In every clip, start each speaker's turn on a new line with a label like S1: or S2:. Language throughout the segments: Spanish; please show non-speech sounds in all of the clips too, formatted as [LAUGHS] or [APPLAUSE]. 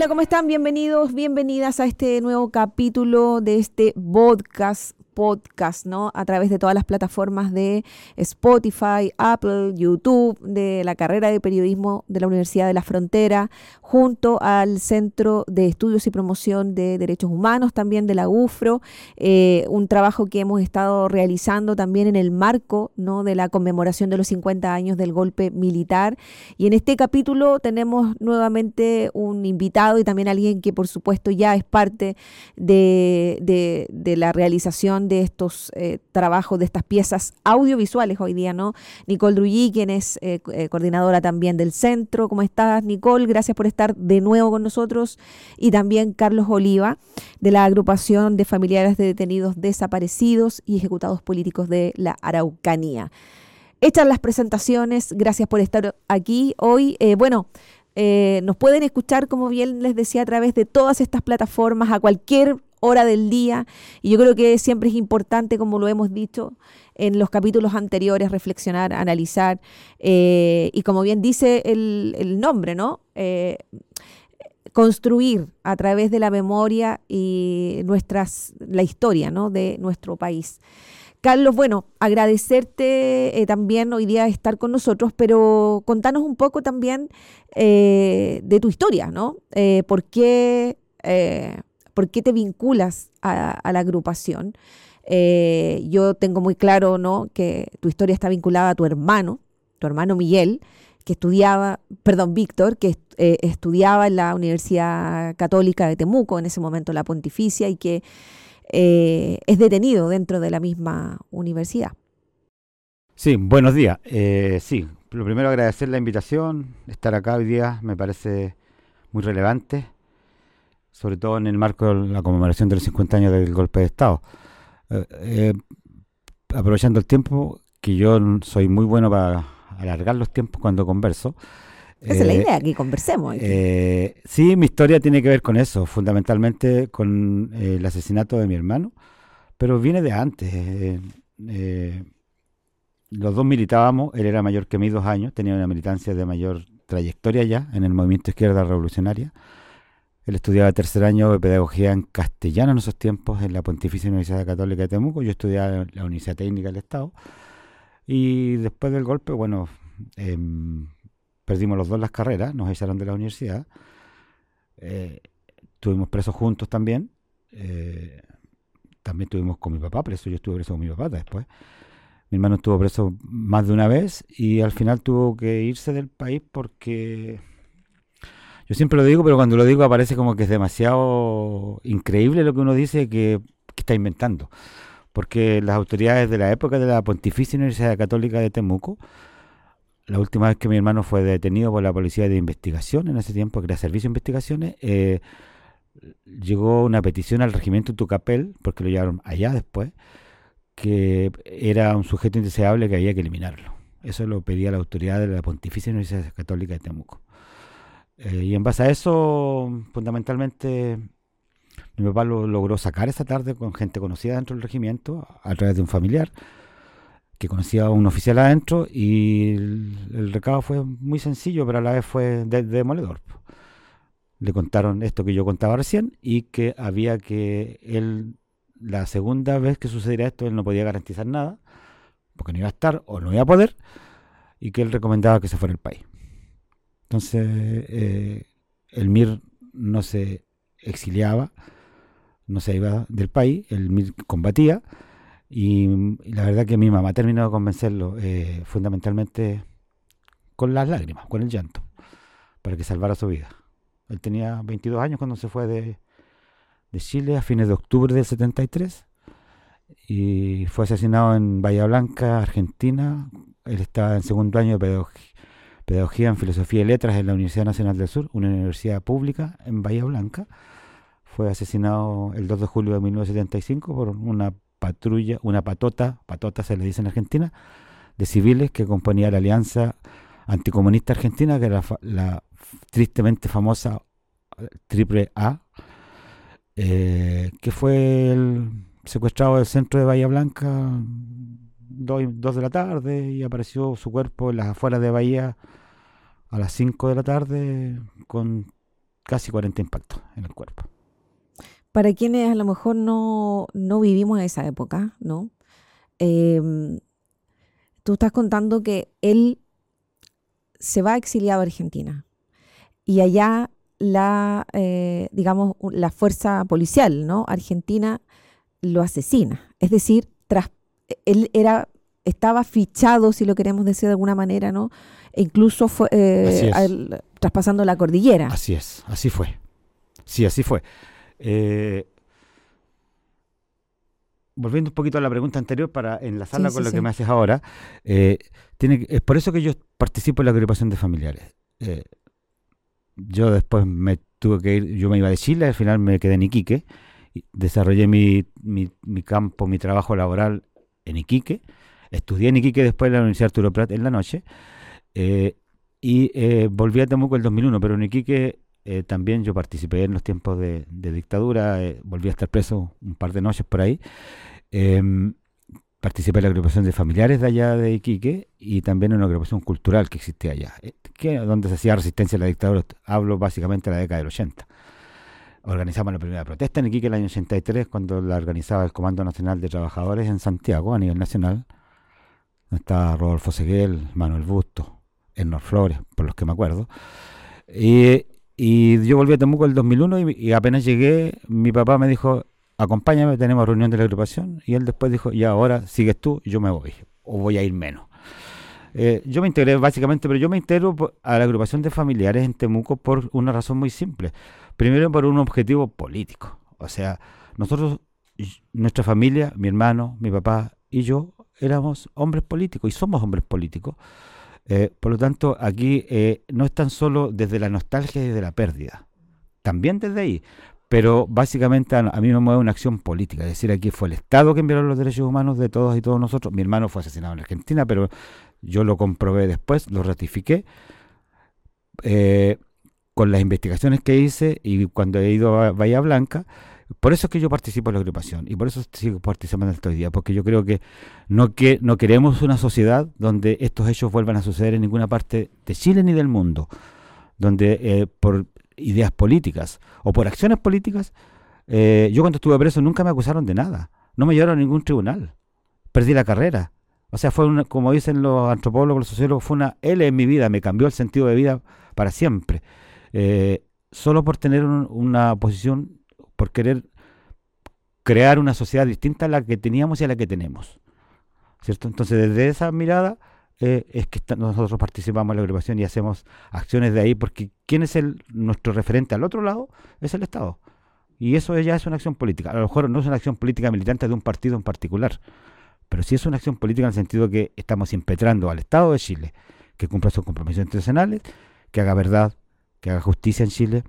S1: Hola, ¿cómo están? Bienvenidos, bienvenidas a este nuevo capítulo de este podcast podcast, ¿no? A través de todas las plataformas de Spotify, Apple, YouTube, de la carrera de periodismo de la Universidad de la Frontera, junto al Centro de Estudios y Promoción de Derechos Humanos, también de la UFRO, eh, un trabajo que hemos estado realizando también en el marco, ¿no? De la conmemoración de los 50 años del golpe militar. Y en este capítulo tenemos nuevamente un invitado y también alguien que por supuesto ya es parte de, de, de la realización de estos eh, trabajos, de estas piezas audiovisuales hoy día, ¿no? Nicole Drulli, quien es eh, eh, coordinadora también del centro. ¿Cómo estás, Nicole? Gracias por estar de nuevo con nosotros. Y también Carlos Oliva, de la agrupación de familiares de detenidos desaparecidos y ejecutados políticos de la Araucanía. Hechas las presentaciones, gracias por estar aquí hoy. bueno, nos pueden escuchar, como bien les decía, a través de todas estas plataformas, a cualquier hora del día. Y yo creo que siempre es importante, como lo hemos dicho en los capítulos anteriores, reflexionar, analizar. Eh, y como bien dice el, nombre, ¿no? Eh, construir a través de la memoria y nuestras, la historia ¿no? de nuestro país. Carlos, bueno, agradecerte eh, también hoy día estar con nosotros, pero contanos un poco también de tu historia, ¿no? ¿Por qué ¿Por qué te vinculas a, la agrupación? Eh, yo tengo muy claro ¿no? que tu historia está vinculada a tu hermano, tu hermano Miguel, que estudiaba, perdón, Víctor, que eh, estudiaba en la Universidad Católica de Temuco, en ese momento la Pontificia, y que eh, es detenido dentro de la misma universidad.
S2: Sí, buenos días. sí, lo primero agradecer la invitación, estar acá hoy día me parece muy relevante sobre todo en el marco de la conmemoración de los 50 años del golpe de Estado. Eh, eh, aprovechando el tiempo, que yo soy muy bueno para alargar los tiempos cuando converso.
S1: Esa es la eh, idea, que conversemos.
S2: sí, mi historia tiene que ver con eso, fundamentalmente con el asesinato de mi hermano, pero viene de antes. los dos militábamos, él era mayor que mí dos años, tenía una militancia de mayor trayectoria ya en el movimiento izquierda revolucionaria. Él estudiaba tercer año de pedagogía en castellano en esos tiempos en la Pontificia Universidad Católica de Temuco. Yo estudiaba en la Universidad Técnica del Estado. Y después del golpe, bueno, em, perdimos los dos las carreras, nos echaron de la universidad. Eh, estuvimos presos juntos también. Eh, también estuvimos con mi papá preso, yo estuve preso con mi papá después. Mi hermano estuvo preso más de una vez y al final tuvo que irse del país porque yo siempre lo digo, pero cuando lo digo aparece como que es demasiado increíble lo que uno dice que, está inventando. Porque las autoridades de la época de la Pontificia Universidad Católica de Temuco, la última vez que mi hermano fue detenido por la Policía de Investigación, en ese tiempo que era Servicio de Investigaciones, eh, llegó una petición al regimiento Tucapel, porque lo llevaron allá después, que era un sujeto indeseable que había que eliminarlo. Eso lo pedía la autoridad de la Pontificia Universidad Católica de Temuco. Eh, y en base a eso, fundamentalmente, mi papá lo logró sacar esa tarde con gente conocida dentro del regimiento, a través de un familiar que conocía a un oficial adentro y el, recado fue muy sencillo, pero a la vez fue demoledor. Le contaron esto que yo contaba recién y que había que él, la segunda vez que sucediera esto, él no podía garantizar nada, porque no iba a estar o no iba a poder, y que él recomendaba que se fuera el país. Entonces, eh, el MIR no se exiliaba, no se iba del país, el MIR combatía, y, la verdad que mi mamá terminó de convencerlo eh, fundamentalmente con las lágrimas, con el llanto, para que salvara su vida. Él tenía 22 años cuando se fue de, Chile a fines de octubre del 73 y fue asesinado en Bahía Blanca, Argentina. Él estaba en segundo año de pedagogía en Filosofía y Letras en la Universidad Nacional del Sur, una universidad pública en Bahía Blanca. Fue asesinado el 2 de julio de 1975 por una patrulla, una patota, patota se le dice en Argentina, de civiles que componía la Alianza Anticomunista Argentina, que era la, tristemente famosa Triple A, eh, que fue secuestrado del centro de Bahía Blanca dos, de la tarde y apareció su cuerpo en las afueras de Bahía a las 5 de la tarde con casi 40 impactos en el cuerpo.
S1: Para quienes a lo mejor no, no vivimos esa época, ¿no? Em, tú estás contando que él se va exiliado a Argentina y allá la, eh, digamos, la fuerza policial, ¿no? Argentina lo asesina. Es decir, tras, él era, estaba fichado, si lo queremos decir de alguna manera, ¿no? E incluso fue eh, traspasando la cordillera.
S2: Así es, así fue. Sí, así fue. Eh, volviendo un poquito a la pregunta anterior para enlazarla con lo que me haces ahora, tiene, es por eso que yo participo en la agrupación de familiares yo después me tuve que ir, yo me iba de Chile, al final me quedé en Iquique, desarrollé mi, mi, campo, mi trabajo laboral en Iquique, estudié en Iquique después en la Universidad Arturo Prat en la noche, eh, y eh, volví a Temuco el 2001, pero en Iquique eh, también yo participé en los tiempos de, de dictadura, volví a estar preso un par de noches por ahí. Em, participé en la agrupación de familiares de allá de Iquique y también en una agrupación cultural que existía allá, que, donde se hacía resistencia a la dictadura. Hablo básicamente de la década del 80. Organizamos la primera protesta en Iquique el año 83, cuando la organizaba el Comando Nacional de Trabajadores en Santiago a nivel nacional. Estaba Rodolfo Seguel, Manuel Busto, Ernor Flores, por los que me acuerdo. Y, yo volví a Temuco el 2001 y apenas llegué, mi papá me dijo, acompáñame, tenemos reunión de la agrupación, y él después dijo, ya ahora sigues tú, yo me voy, o voy a ir menos. Eh, yo me integré básicamente, pero yo me integro a la agrupación de familiares en Temuco por una razón muy simple. Primero por un objetivo político. O sea, nosotros, nuestra familia, mi hermano, mi papá y yo, éramos hombres políticos y somos hombres políticos. Eh, por lo tanto, aquí eh, no es tan solo desde la nostalgia y desde la pérdida, también desde ahí, pero básicamente a, mí me mueve una acción política, es decir, aquí fue el Estado que envió los derechos humanos de todos y todos nosotros. Mi hermano fue asesinado en Argentina, pero yo lo comprobé después, lo ratifiqué. Eh, con las investigaciones que hice y cuando he ido a Bahía Blanca, por eso es que yo participo en la agrupación y por eso sigo participando hasta hoy día, porque yo creo que no, que no queremos una sociedad donde estos hechos vuelvan a suceder en ninguna parte de Chile ni del mundo, donde eh, por ideas políticas o por acciones políticas, eh, yo cuando estuve preso nunca me acusaron de nada. No me llevaron a ningún tribunal. Perdí la carrera. O sea, fue una, como dicen los antropólogos, los sociólogos, fue una L en mi vida, me cambió el sentido de vida para siempre. Eh, solo por tener una posición, por querer crear una sociedad distinta a la que teníamos y a la que tenemos. ¿Cierto? Entonces, desde esa mirada, eh, es que nosotros participamos en la agrupación y hacemos acciones de ahí, porque ¿quién es el nuestro referente al otro lado? Es el Estado. Y eso ya es una acción política. A lo mejor no es una acción política militante de un partido en particular, pero sí es una acción política en el sentido que estamos impetrando al Estado de Chile que cumpla sus compromisos internacionales, que haga verdad, que haga justicia en Chile,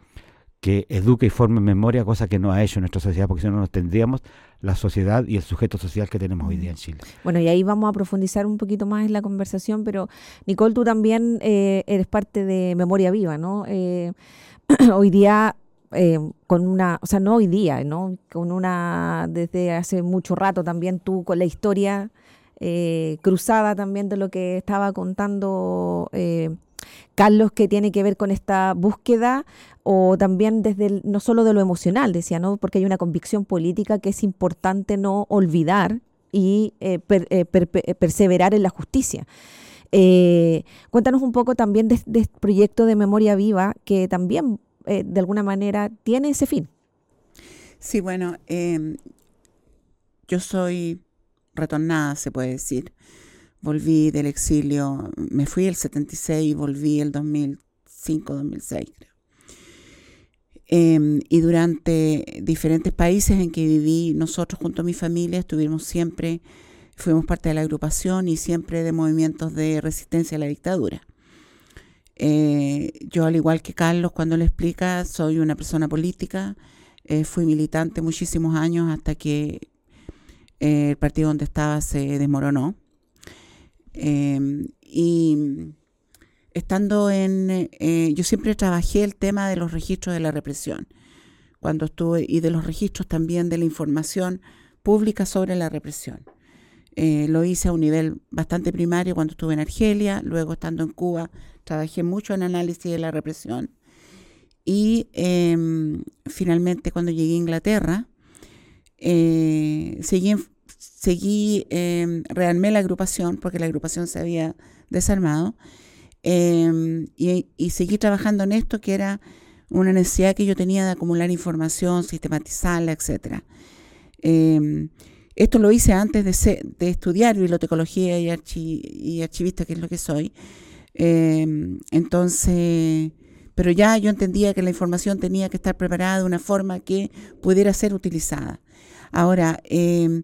S2: que eduque y forme memoria, cosa que no ha hecho nuestra sociedad, porque si no, no tendríamos la sociedad y el sujeto social que tenemos hoy día en Chile.
S1: Bueno, y ahí vamos a profundizar un poquito más en la conversación, pero Nicole, tú también eh, eres parte de Memoria Viva, ¿no? Eh, [CLEARS THROAT] hoy día, eh, con una, o sea, no hoy día, ¿no? Con una, desde hace mucho rato también tú con la historia cruzada también de lo que estaba contando Carlos, que tiene que ver con esta búsqueda o también desde no solo de lo emocional, decía, ¿no? Porque hay una convicción política que es importante no olvidar y eh, eh, eh, perseverar en la justicia. cuéntanos un poco también de, este proyecto de memoria viva que también de alguna manera tiene ese fin.
S3: Sí, bueno, yo soy retornada, se puede decir volví del exilio, me fui el 76 y volví el 2005, 2006 creo. Em, y durante diferentes países en que viví, nosotros junto a mi familia estuvimos siempre, fuimos parte de la agrupación y siempre de movimientos de resistencia a la dictadura. Eh, yo, al igual que Carlos, cuando le explica, soy una persona política, eh, fui militante muchísimos años hasta que eh, el partido donde estaba se desmoronó. Em, y estando en, eh, yo siempre trabajé el tema de los registros de la represión, cuando estuve, y de los registros también de la información pública sobre la represión. Eh, lo hice a un nivel bastante primario cuando estuve en Argelia, luego estando en Cuba trabajé mucho en análisis de la represión Y em, finalmente cuando llegué a Inglaterra, eh, seguí, seguí em, rearmé la agrupación porque la agrupación se había desarmado em, y, y, seguí trabajando en esto que era una necesidad que yo tenía de acumular información, sistematizarla, etc. esto lo hice antes de, de estudiar bibliotecología y, y, archivista, que es lo que soy. entonces pero ya yo entendía que la información tenía que estar preparada de una forma que pudiera ser utilizada. Ahora, em,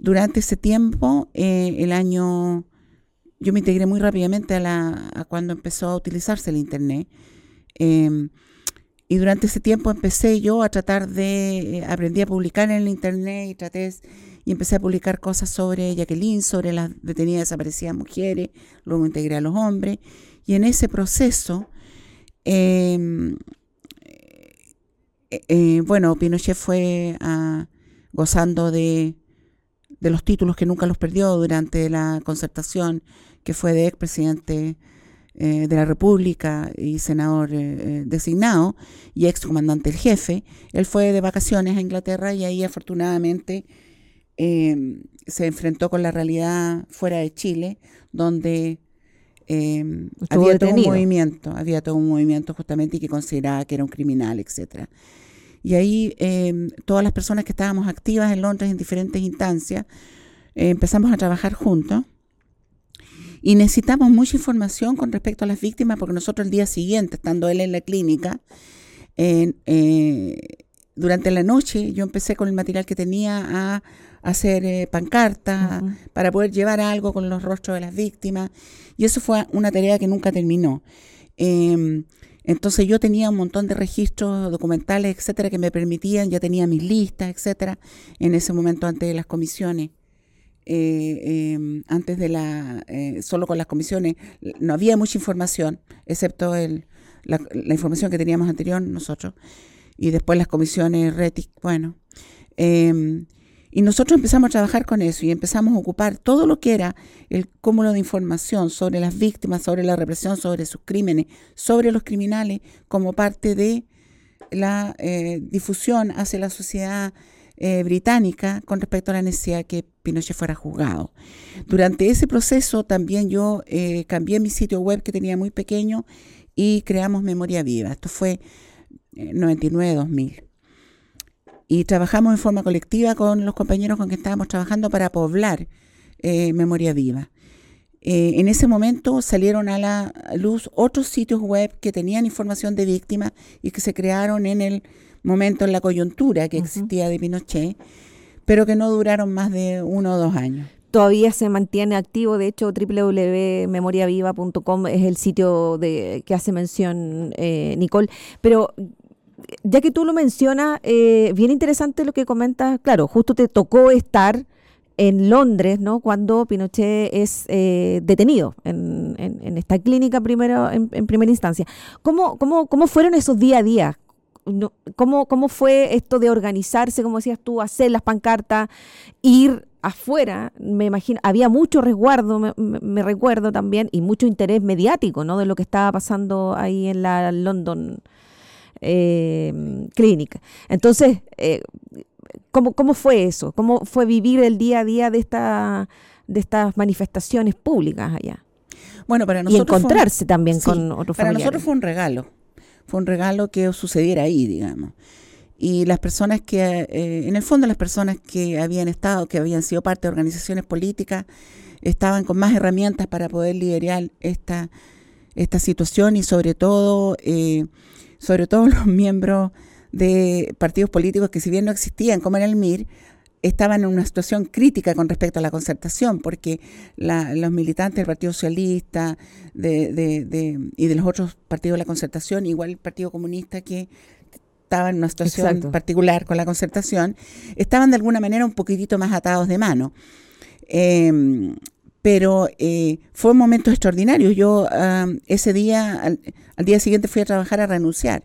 S3: durante ese tiempo, eh, el año, yo me integré muy rápidamente a, la, cuando empezó a utilizarse el Internet. Em, y durante ese tiempo empecé yo a tratar de, eh, aprendí a publicar en el Internet y traté y empecé a publicar cosas sobre Jacqueline, sobre las detenidas desaparecidas mujeres, luego integré a los hombres. Y en ese proceso Em, eh, bueno, Pinochet fue ah, gozando de, los títulos que nunca los perdió durante la concertación, que fue de expresidente eh, de la República y senador designado y ex comandante el jefe. Él fue de vacaciones a Inglaterra y ahí afortunadamente se enfrentó con la realidad fuera de Chile, donde había todo un movimiento, había todo un movimiento justamente y que consideraba que era un criminal, etcétera. Y ahí em, todas las personas que estábamos activas en Londres en diferentes instancias eh, empezamos a trabajar juntos y necesitamos mucha información con respecto a las víctimas porque nosotros el día siguiente, estando él en la clínica, eh, durante la noche yo empecé con el material que tenía a hacer eh, pancartas para poder llevar algo con los rostros de las víctimas. Y eso fue una tarea que nunca terminó. Em, entonces yo tenía un montón de registros documentales, etcétera, que me permitían, ya tenía mis listas, etcétera, en ese momento antes de las comisiones. Eh, em, antes de la, eh, solo con las comisiones, no había mucha información, excepto el, la, la, información que teníamos anterior nosotros, y después las comisiones RETIC, bueno. Y nosotros empezamos a trabajar con eso y empezamos a ocupar todo lo que era el cúmulo de información sobre las víctimas, sobre la represión, sobre sus crímenes, sobre los criminales, como parte de la eh, difusión hacia la sociedad eh, británica con respecto a la necesidad de que Pinochet fuera juzgado. Durante ese proceso también yo eh, cambié mi sitio web que tenía muy pequeño y creamos Memoria Viva. Esto fue 99-2000 y trabajamos en forma colectiva con los compañeros con que estábamos trabajando para poblar eh, Memoria Viva. Eh, en ese momento salieron a la luz otros sitios web que tenían información de víctimas y que se crearon en el momento, en la coyuntura que existía de Pinochet, pero que no duraron más de uno o dos años
S1: todavía se mantiene activo. De hecho, www.memoriaviva.com es el sitio de que hace mención eh, Nicole. Pero ya que tú lo mencionas, eh, bien interesante lo que comentas. Claro, justo te tocó estar en Londres, ¿no? Cuando Pinochet es eh, detenido en, esta clínica primero, en, primera instancia. ¿Cómo, cómo, ¿Cómo fueron esos día a día? ¿Cómo, ¿Cómo fue esto de organizarse, como decías tú, hacer las pancartas, ir afuera? Me imagino, había mucho resguardo, me, me, recuerdo también, y mucho interés mediático, ¿no? De lo que estaba pasando ahí en la London eh, clínica. Entonces, eh, ¿cómo, ¿cómo, fue eso? ¿Cómo fue vivir el día a día de, esta, de estas manifestaciones públicas allá?
S3: Bueno, para nosotros.
S1: Y encontrarse también con otros
S3: Para nosotros fue un regalo. Fue un regalo que sucediera ahí, digamos. Y las personas que, eh, en el fondo, las personas que habían estado, que habían sido parte de organizaciones políticas, estaban con más herramientas para poder liderar esta, esta situación y, sobre todo, eh, sobre todo los miembros de partidos políticos que si bien no existían como en el MIR, estaban en una situación crítica con respecto a la concertación, porque los militantes del Partido Socialista de, y de los otros partidos de la concertación, igual el Partido Comunista que estaba en una situación particular con la concertación, estaban de alguna manera un poquitito más atados de mano. Em, pero eh, fue un momento extraordinario. Yo ese día, al, día siguiente fui a trabajar a renunciar.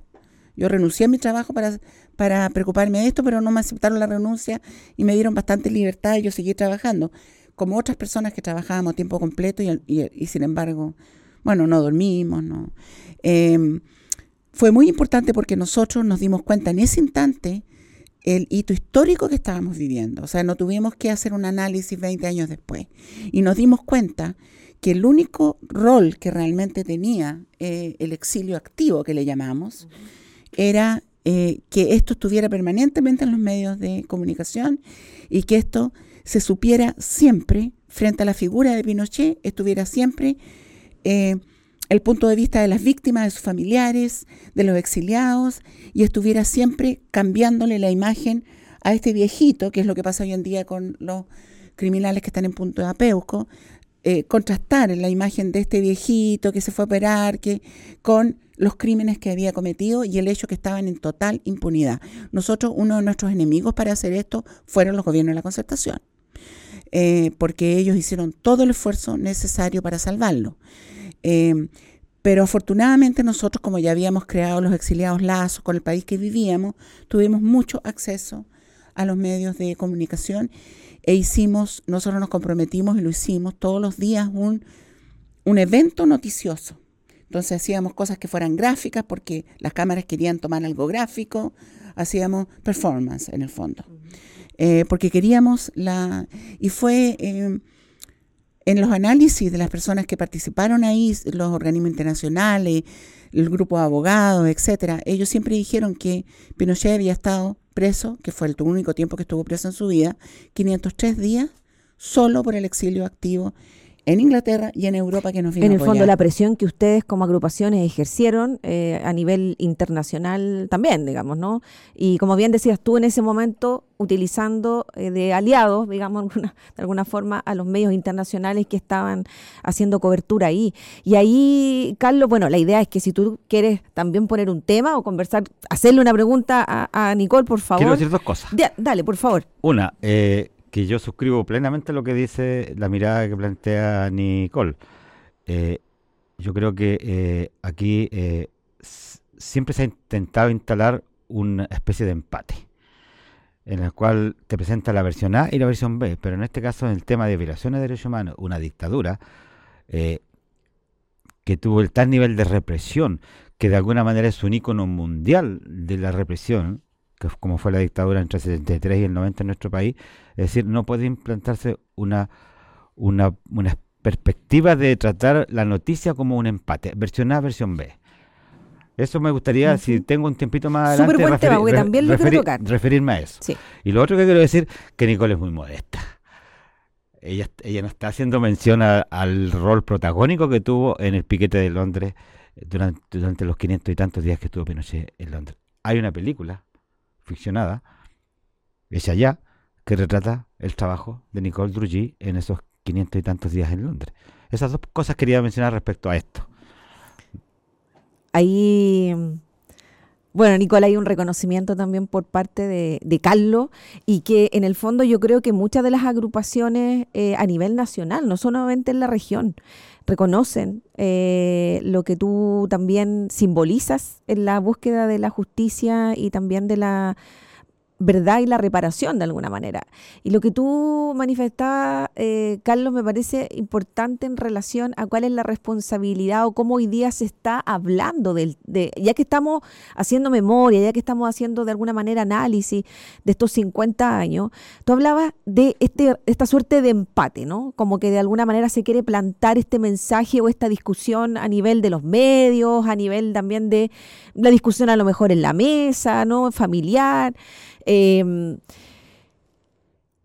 S3: Yo renuncié a mi trabajo para, para preocuparme de esto, pero no me aceptaron la renuncia y me dieron bastante libertad y yo seguí trabajando, como otras personas que trabajábamos a tiempo completo y, sin embargo, bueno, no dormimos, no. Em, fue muy importante porque nosotros nos dimos cuenta en ese instante el hito histórico que estábamos viviendo. O sea, no tuvimos que hacer un análisis 20 años después. Y nos dimos cuenta que el único rol que realmente tenía eh, el exilio activo, que le llamamos, era eh, que esto estuviera permanentemente en los medios de comunicación y que esto se supiera siempre, frente a la figura de Pinochet, estuviera siempre eh, el punto de vista de las víctimas, de sus familiares, de los exiliados, y estuviera siempre cambiándole la imagen a este viejito, que es lo que pasa hoy en día con los criminales que están en punto de apeuco, eh, contrastar la imagen de este viejito que se fue a operar, que con los crímenes que había cometido y el hecho que estaban en total impunidad. Nosotros, uno de nuestros enemigos para hacer esto fueron los gobiernos de la concertación, eh, porque ellos hicieron todo el esfuerzo necesario para salvarlo. Em, pero afortunadamente nosotros, como ya habíamos creado los exiliados lazos con el país que vivíamos, tuvimos mucho acceso a los medios de comunicación e hicimos, nosotros nos comprometimos y lo hicimos todos los días un, un evento noticioso. Entonces hacíamos cosas que fueran gráficas porque las cámaras querían tomar algo gráfico, hacíamos performance en el fondo. Eh, porque queríamos la... Y fue... Em, en los análisis de las personas que participaron ahí, los organismos internacionales, el grupo de abogados, etcétera, ellos siempre dijeron que Pinochet había estado preso, que fue el único tiempo que estuvo preso en su vida, 503 días, solo por el exilio activo en Inglaterra y en Europa que nos vino
S1: En el fondo, la presión que ustedes como agrupaciones ejercieron eh, a nivel internacional también, digamos, ¿no? Y como bien decías tú en ese momento, utilizando eh, de aliados, digamos, [LAUGHS] de alguna forma, a los medios internacionales que estaban haciendo cobertura ahí. Y ahí, Carlos, bueno, la idea es que si tú quieres también poner un tema o conversar, hacerle una pregunta a, Nicole, por favor.
S2: Quiero decir dos cosas.
S1: dale, por favor.
S2: Una, eh, que yo suscribo plenamente lo que dice la mirada que plantea Nicole. Eh, yo creo que eh, aquí eh, siempre se ha intentado instalar una especie de empate, en el cual te presenta la versión A y la versión B, pero en este caso en el tema de violaciones de derechos humanos, una dictadura que tuvo el tal nivel de represión, que de alguna manera es un ícono mundial de la represión, que como fue la dictadura entre el 73 y el 90 en nuestro país, es decir, no puede implantarse una, una, una perspectiva de tratar la noticia como un empate, versión A, versión B. Eso me gustaría, si tengo un tiempito más adelante, referirme a eso. Y lo otro que quiero decir, que Nicole es muy modesta. Ella, ella no está haciendo mención al rol protagónico que tuvo en el piquete de Londres durante, durante los 500 y tantos días que estuvo Pinochet en Londres. Hay una película ficcionada, es allá, que retrata el trabajo de Nicole Drugy en esos 500 y tantos días en Londres. Esas dos cosas quería mencionar respecto a esto.
S1: Ahí, bueno, Nicole, hay un reconocimiento también por parte de, Carlos y que en el fondo yo creo que muchas de las agrupaciones eh, a nivel nacional, no solamente en la región, reconocen eh, lo que tú también simbolizas en la búsqueda de la justicia y también de la verdad y la reparación de alguna manera. Y lo que tú manifestabas, eh, Carlos, me parece importante en relación a cuál es la responsabilidad o cómo hoy día se está hablando del, de, ya que estamos haciendo memoria, ya que estamos haciendo de alguna manera análisis de estos 50 años, tú hablabas de este, esta suerte de empate, ¿no? Como que de alguna manera se quiere plantar este mensaje o esta discusión a nivel de los medios, a nivel también de la discusión a lo mejor en la mesa, ¿no? Familiar. Em,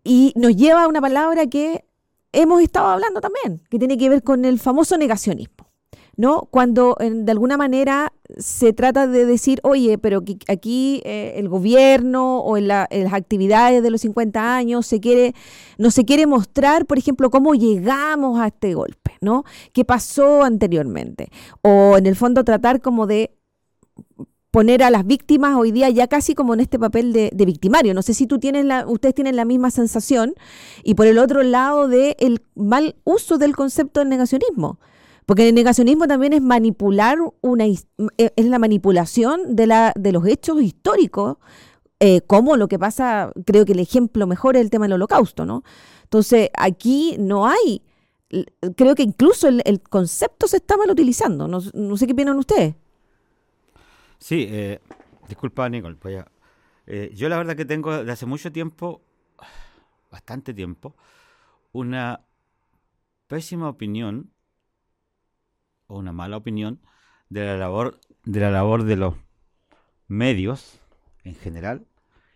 S1: y nos lleva a una palabra que hemos estado hablando también, que tiene que ver con el famoso negacionismo. ¿no? Cuando de alguna manera se trata de decir, oye, pero aquí eh, el gobierno o las actividades de los 50 años se quiere, no se quiere mostrar, por ejemplo, cómo llegamos a este golpe, ¿no? ¿Qué pasó anteriormente? O en el fondo tratar como de poner a las víctimas hoy día ya casi como en este papel de, victimario. No sé si tú tienes la, ustedes tienen la misma sensación y por el otro lado de el mal uso del concepto del negacionismo. Porque el negacionismo también es manipular una eh, es la manipulación de la de los hechos históricos, eh, como lo que pasa, creo que el ejemplo mejor es el tema del holocausto, ¿no? Entonces, aquí no hay, creo que incluso el, concepto se está mal utilizando. No, no sé qué opinan ustedes.
S2: Sí, eh, disculpa, Nicole. Eh, yo la verdad que tengo desde hace mucho tiempo, bastante tiempo, una pésima opinión o una mala opinión de la labor de la labor de los medios en general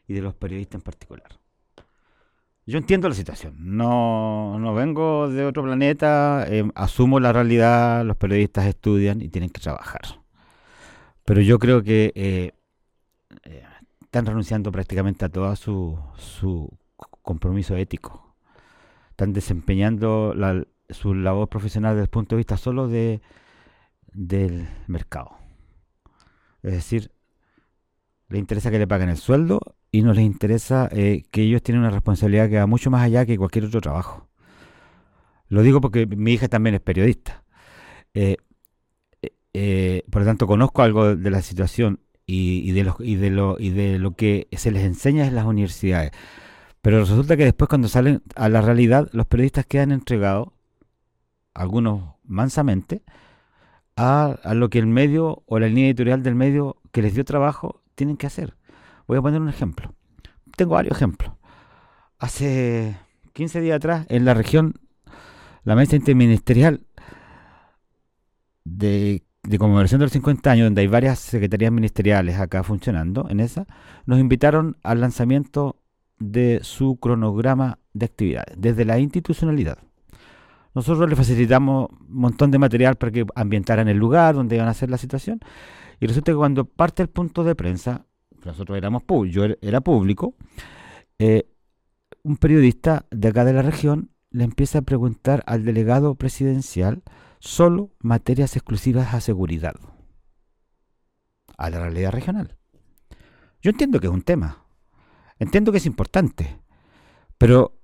S2: y de los periodistas en particular. Yo entiendo la situación, no, no vengo de otro planeta, eh, asumo la realidad, los periodistas estudian y tienen que trabajar. Pero yo creo que eh, eh, están renunciando prácticamente a todo su, su compromiso ético. Están desempeñando su labor profesional desde el punto de vista solo de, del mercado. Es decir, le interesa que le paguen el sueldo y no les interesa eh, que ellos tienen una responsabilidad que va mucho más allá que cualquier otro trabajo. Lo digo porque mi hija también es periodista. Eh, por lo tanto, conozco algo de la situación y, de lo, y, de lo, y de lo que se les enseña en las universidades. Pero resulta que después cuando salen a la realidad, los periodistas quedan entregados, algunos mansamente, a, a lo que el medio o la línea editorial del medio que les dio trabajo tienen que hacer. Voy a poner un ejemplo. Tengo varios ejemplos. Hace 15 días atrás, en la región, la mesa interministerial de, de conmemoración de los 50 años, donde hay varias secretarías ministeriales acá funcionando, en esa, nos invitaron al lanzamiento de su cronograma de actividades, desde la institucionalidad. Nosotros le facilitamos un montón de material para que ambientaran el lugar donde iban a hacer la situación. Y resulta que cuando parte el punto de prensa, nosotros éramos yo er, era público, eh, un periodista de acá de la región le empieza a preguntar al delegado presidencial solo materias exclusivas a seguridad, a la realidad regional. Yo entiendo que es un tema, entiendo que es importante, pero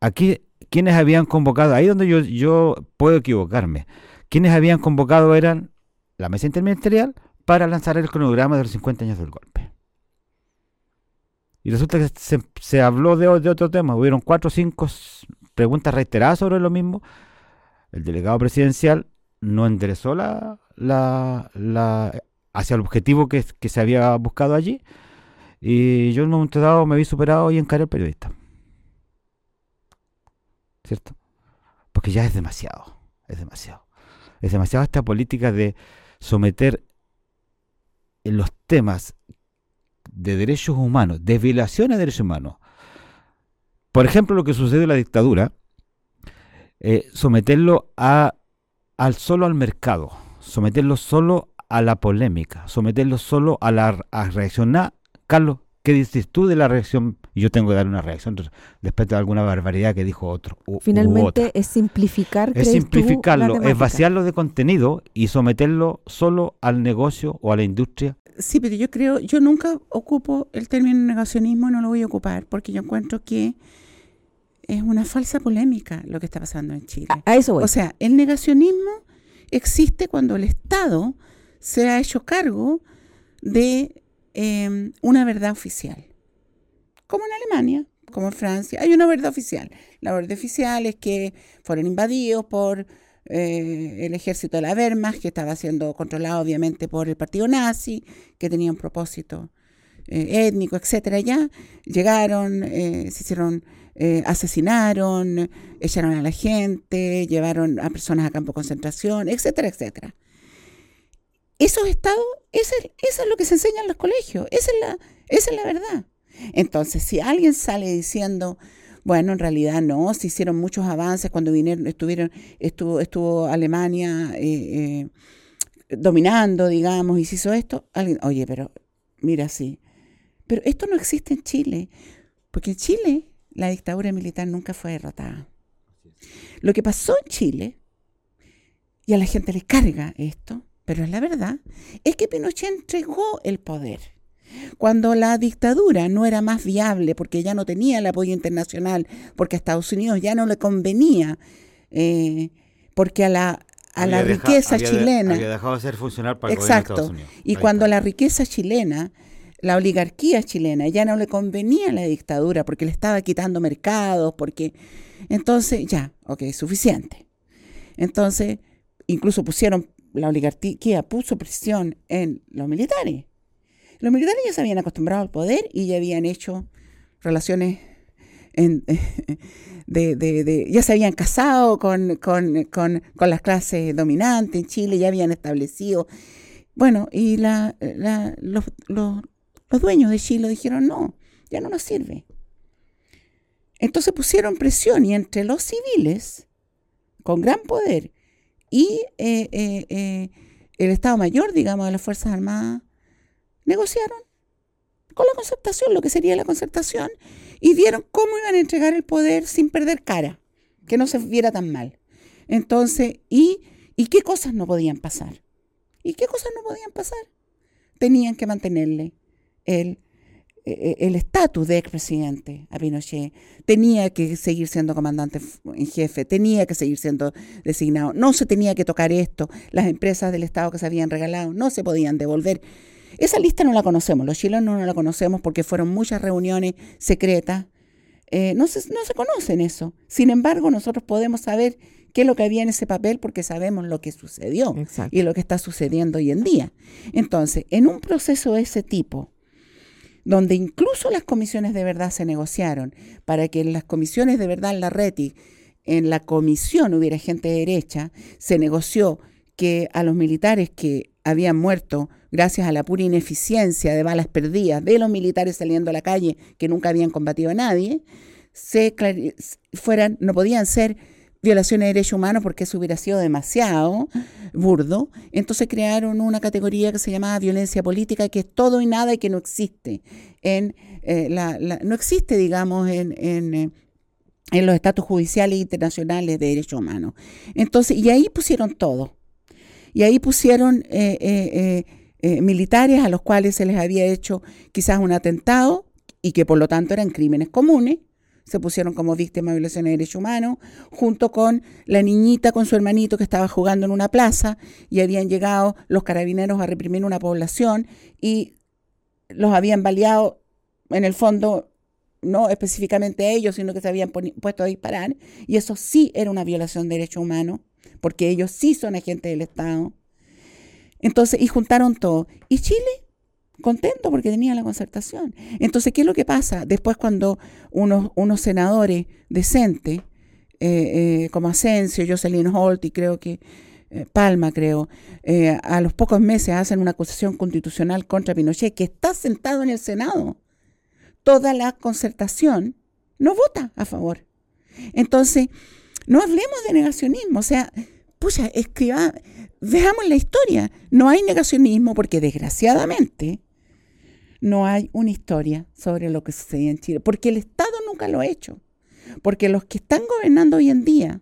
S2: aquí quienes habían convocado, ahí donde yo, yo puedo equivocarme, quienes habían convocado eran la mesa interministerial para lanzar el cronograma de los 50 años del golpe. Y resulta que se, habló de, otro tema, hubieron cuatro o cinco preguntas reiteradas sobre lo mismo. El delegado presidencial no enderezó la, la, hacia el objetivo que, se había buscado allí. Y yo en un momento dado me vi superado y encaré al periodista. ¿Cierto? Porque ya es demasiado, es demasiado. Es demasiado esta política de someter en los temas de derechos humanos, de violación a derechos humanos, por ejemplo, lo que sucedió en la dictadura, eh, someterlo a, al solo al mercado, someterlo solo a la polémica, someterlo solo a la a reaccionar. Carlos, ¿qué dices tú de la reacción? Yo tengo que dar una reacción respecto a alguna barbaridad que dijo otro.
S1: Finalmente es simplificar.
S2: Es simplificarlo, es vaciarlo de contenido y someterlo solo al negocio o a la industria
S3: Sí, pero yo creo, yo nunca ocupo el término negacionismo, no lo voy a ocupar, porque yo encuentro que es una falsa polémica lo que está pasando en Chile.
S1: A, eso voy.
S3: O sea, el negacionismo existe cuando el Estado se ha hecho cargo de em, una verdad oficial. Como en Alemania, como en Francia, hay una verdad oficial. La verdad oficial es que fueron invadidos por eh, el ejército de la Wehrmacht, que estaba siendo controlado obviamente por el partido nazi, que tenía un propósito eh, étnico, etcétera, ya llegaron, eh, se hicieron, asesinaron, echaron a la gente, llevaron a personas a campo de concentración, etcétera, etcétera. Esos estados, eso es, lo que se enseña en los colegios, esa es la, esa es la verdad. Entonces, si alguien sale diciendo, bueno, en realidad no, se hicieron muchos avances cuando vinieron, estuvieron, estuvo, estuvo Alemania eh, eh, dominando, digamos, y se hizo esto. Alguien, oye, pero mira, sí. Pero esto no existe en Chile, porque en Chile la dictadura militar nunca fue derrotada. Lo que pasó en Chile, y a la gente le carga esto, pero es la verdad, es que Pinochet entregó el poder. Cuando la dictadura no era más viable porque ya no tenía el apoyo internacional, porque a Estados Unidos ya no le convenía, eh, porque a la, a la riqueza chilena...
S2: había dejado de ser funcional para
S3: el exacto, de Estados Unidos. Y cuando la riqueza chilena, la oligarquía chilena, ya no le convenía la dictadura porque le estaba quitando mercados, porque... Entonces, ya, ok, suficiente. Entonces, incluso pusieron, la oligarquía puso presión en los militares Los militares ya se habían acostumbrado al poder y ya habían hecho relaciones [LAUGHS] de, ya se habían casado con, con, con, con, las clases dominantes en Chile, ya habían establecido. Bueno, y la, los, los, los dueños de Chile dijeron, no, ya no nos sirve. Entonces pusieron presión y entre los civiles, con gran poder, y eh, eh, eh, el Estado Mayor, digamos, de las Fuerzas Armadas, negociaron con la concertación, lo que sería la concertación, y vieron cómo iban a entregar el poder sin perder cara, que no se viera tan mal. Entonces, ¿y, ¿y qué cosas no podían pasar? ¿Y qué cosas no podían pasar? Tenían que mantenerle el e, e, el estatus de expresidente a Pinochet. Tenía que seguir siendo comandante en jefe, tenía que seguir siendo designado. No se tenía que tocar esto. Las empresas del Estado que se habían regalado no se podían devolver. Esa lista no la conocemos, los chilenos no la conocemos porque fueron muchas reuniones secretas. Eh, no, se, no se conocen eso. Sin embargo, nosotros podemos saber qué es lo que había en ese papel porque sabemos lo que sucedió y lo que está sucediendo hoy en día. Entonces, en un proceso de ese tipo, donde incluso las comisiones de verdad se negociaron para que en las comisiones de verdad en la RETI, en la comisión hubiera gente derecha, se negoció que a los militares que habían muerto gracias a la pura ineficiencia de balas perdidas de los militares saliendo a la calle que nunca habían combatido a nadie, se fueran, no podían ser violaciones de derechos humanos porque eso hubiera sido demasiado burdo. Entonces crearon una categoría que se llamaba violencia política, que es todo y nada y que no existe. En, eh, la, no existe, digamos, en, en, eh, en los estatus judiciales internacionales de derechos humanos. Entonces, y ahí pusieron todo. Y ahí pusieron eh, militares a los cuales se les había hecho quizás un atentado y que por lo tanto eran crímenes comunes se pusieron como víctimas de violaciones de derechos humanos, junto con la niñita con su hermanito que estaba jugando en una plaza y habían llegado los carabineros a reprimir una población y los habían baleado en el fondo no específicamente ellos, sino que se habían puesto a disparar, y eso sí era una violación de derechos humanos, porque ellos sí son agentes del Estado. Entonces, y juntaron todo. ¿Y Chile? Contento porque tenía la concertación. Entonces, ¿qué es lo que pasa? Después cuando unos, unos senadores decentes, eh, eh, como Asensio, Jocelyn Holt y creo que eh, Palma, creo, a los pocos meses hacen una acusación constitucional contra Pinochet, que está sentado en el Senado, toda la concertación no vota a favor. Entonces, no hablemos de negacionismo, o sea, pucha, escriba, veamos la historia. No hay negacionismo porque desgraciadamente no hay una historia sobre lo que sucedía en Chile, porque el Estado nunca lo ha hecho, porque los que están gobernando hoy en día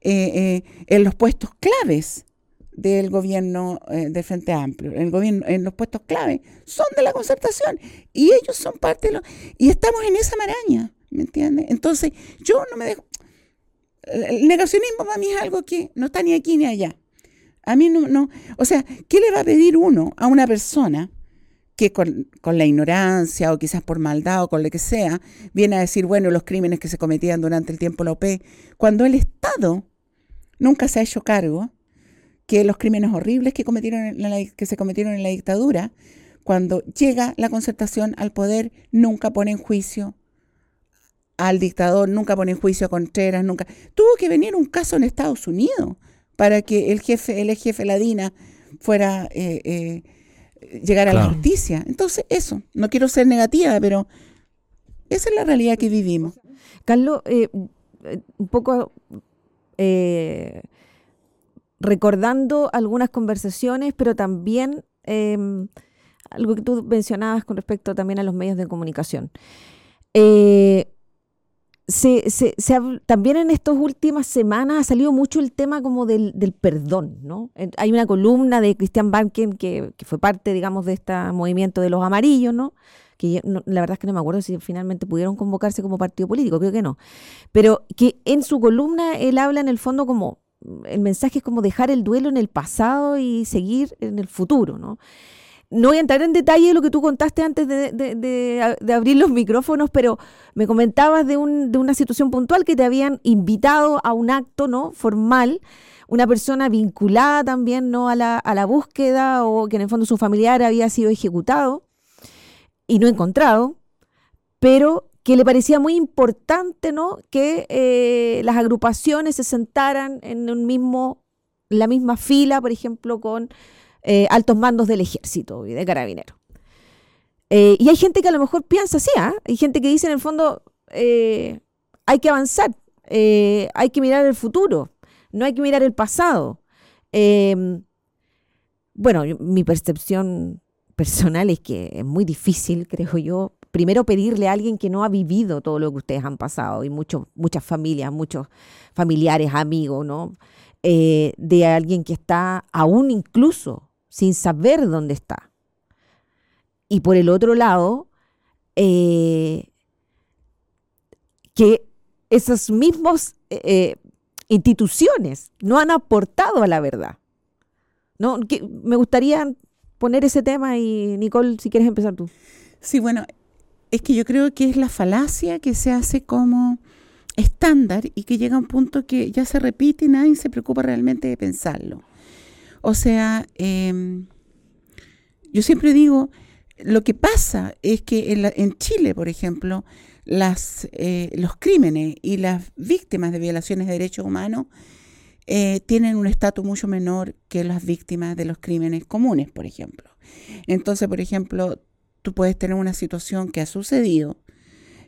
S3: eh, eh, en los puestos claves del gobierno eh, de Frente Amplio, el gobierno, en los puestos claves, son de la concertación y ellos son parte de lo... Y estamos en esa maraña, ¿me entiendes? Entonces, yo no me dejo... El negacionismo para mí es algo que no está ni aquí ni allá. A mí no, no, o sea, ¿qué le va a pedir uno a una persona que con, la ignorancia o quizás por maldad o con lo que sea, viene a decir, bueno, los crímenes que se cometían durante el tiempo la OP, cuando el Estado nunca se ha hecho cargo que los crímenes horribles que, cometieron que se cometieron en la dictadura, cuando llega la concertación al poder, nunca pone en juicio al dictador, nunca pone en juicio a Contreras, nunca. Tuvo que venir un caso en Estados Unidos para que el jefe, el jefe Ladina fuera eh, eh llegar a la justicia. Entonces, eso, no quiero ser negativa, pero esa es la realidad que vivimos.
S1: Carlos, eh, un poco eh, recordando algunas conversaciones, pero también em, algo que tú mencionabas con respecto también a los medios de comunicación. Eh, se, se, también en estas últimas semanas ha salido mucho el tema como del, perdón, ¿no? Hay una columna de Christian Banken que, fue parte, digamos, de este movimiento de los amarillos, ¿no? Que la verdad es que no me acuerdo si finalmente pudieron convocarse como partido político, creo que no. Pero que en su columna él habla en el fondo como, el mensaje es como dejar el duelo en el pasado y seguir en el futuro, ¿no? No voy a entrar en detalle de lo que tú contaste antes de, abrir los micrófonos, pero me comentabas de, un, de, una situación puntual que te habían invitado a un acto no formal, una persona vinculada también no a la, a la búsqueda o que en el fondo su familiar había sido ejecutado y no encontrado, pero que le parecía muy importante ¿no? que eh, las agrupaciones se sentaran en un mismo, la misma fila, por ejemplo, con eh, altos mandos del ejército y de carabineros. Eh, y hay gente que a lo mejor piensa así, ¿ah? hay gente que dice en el fondo, hay que avanzar, hay que mirar el futuro, no hay que mirar el pasado. Bueno, mi percepción personal es que es muy difícil, creo yo, primero pedirle a alguien que no ha vivido todo lo que ustedes han pasado y muchas familias, muchos familiares, amigos, ¿no? Eh, de alguien que está aún incluso sin saber dónde está. Y por el otro lado, eh, que esas mismas eh, instituciones no han aportado a la verdad. ¿no? me gustaría poner ese tema y Nicole, si quieres empezar tú.
S3: Sí, bueno, es que yo creo que es la falacia que se hace como estándar y que llega a un punto que ya se repite y nadie se preocupa realmente de pensarlo. O sea, em, yo siempre digo, lo que pasa es que en, Chile, por ejemplo, las, eh, los crímenes y las víctimas de violaciones de derechos humanos eh, tienen un estatus mucho menor que las víctimas de los crímenes comunes, por ejemplo. Entonces, por ejemplo, tú puedes tener una situación que ha sucedido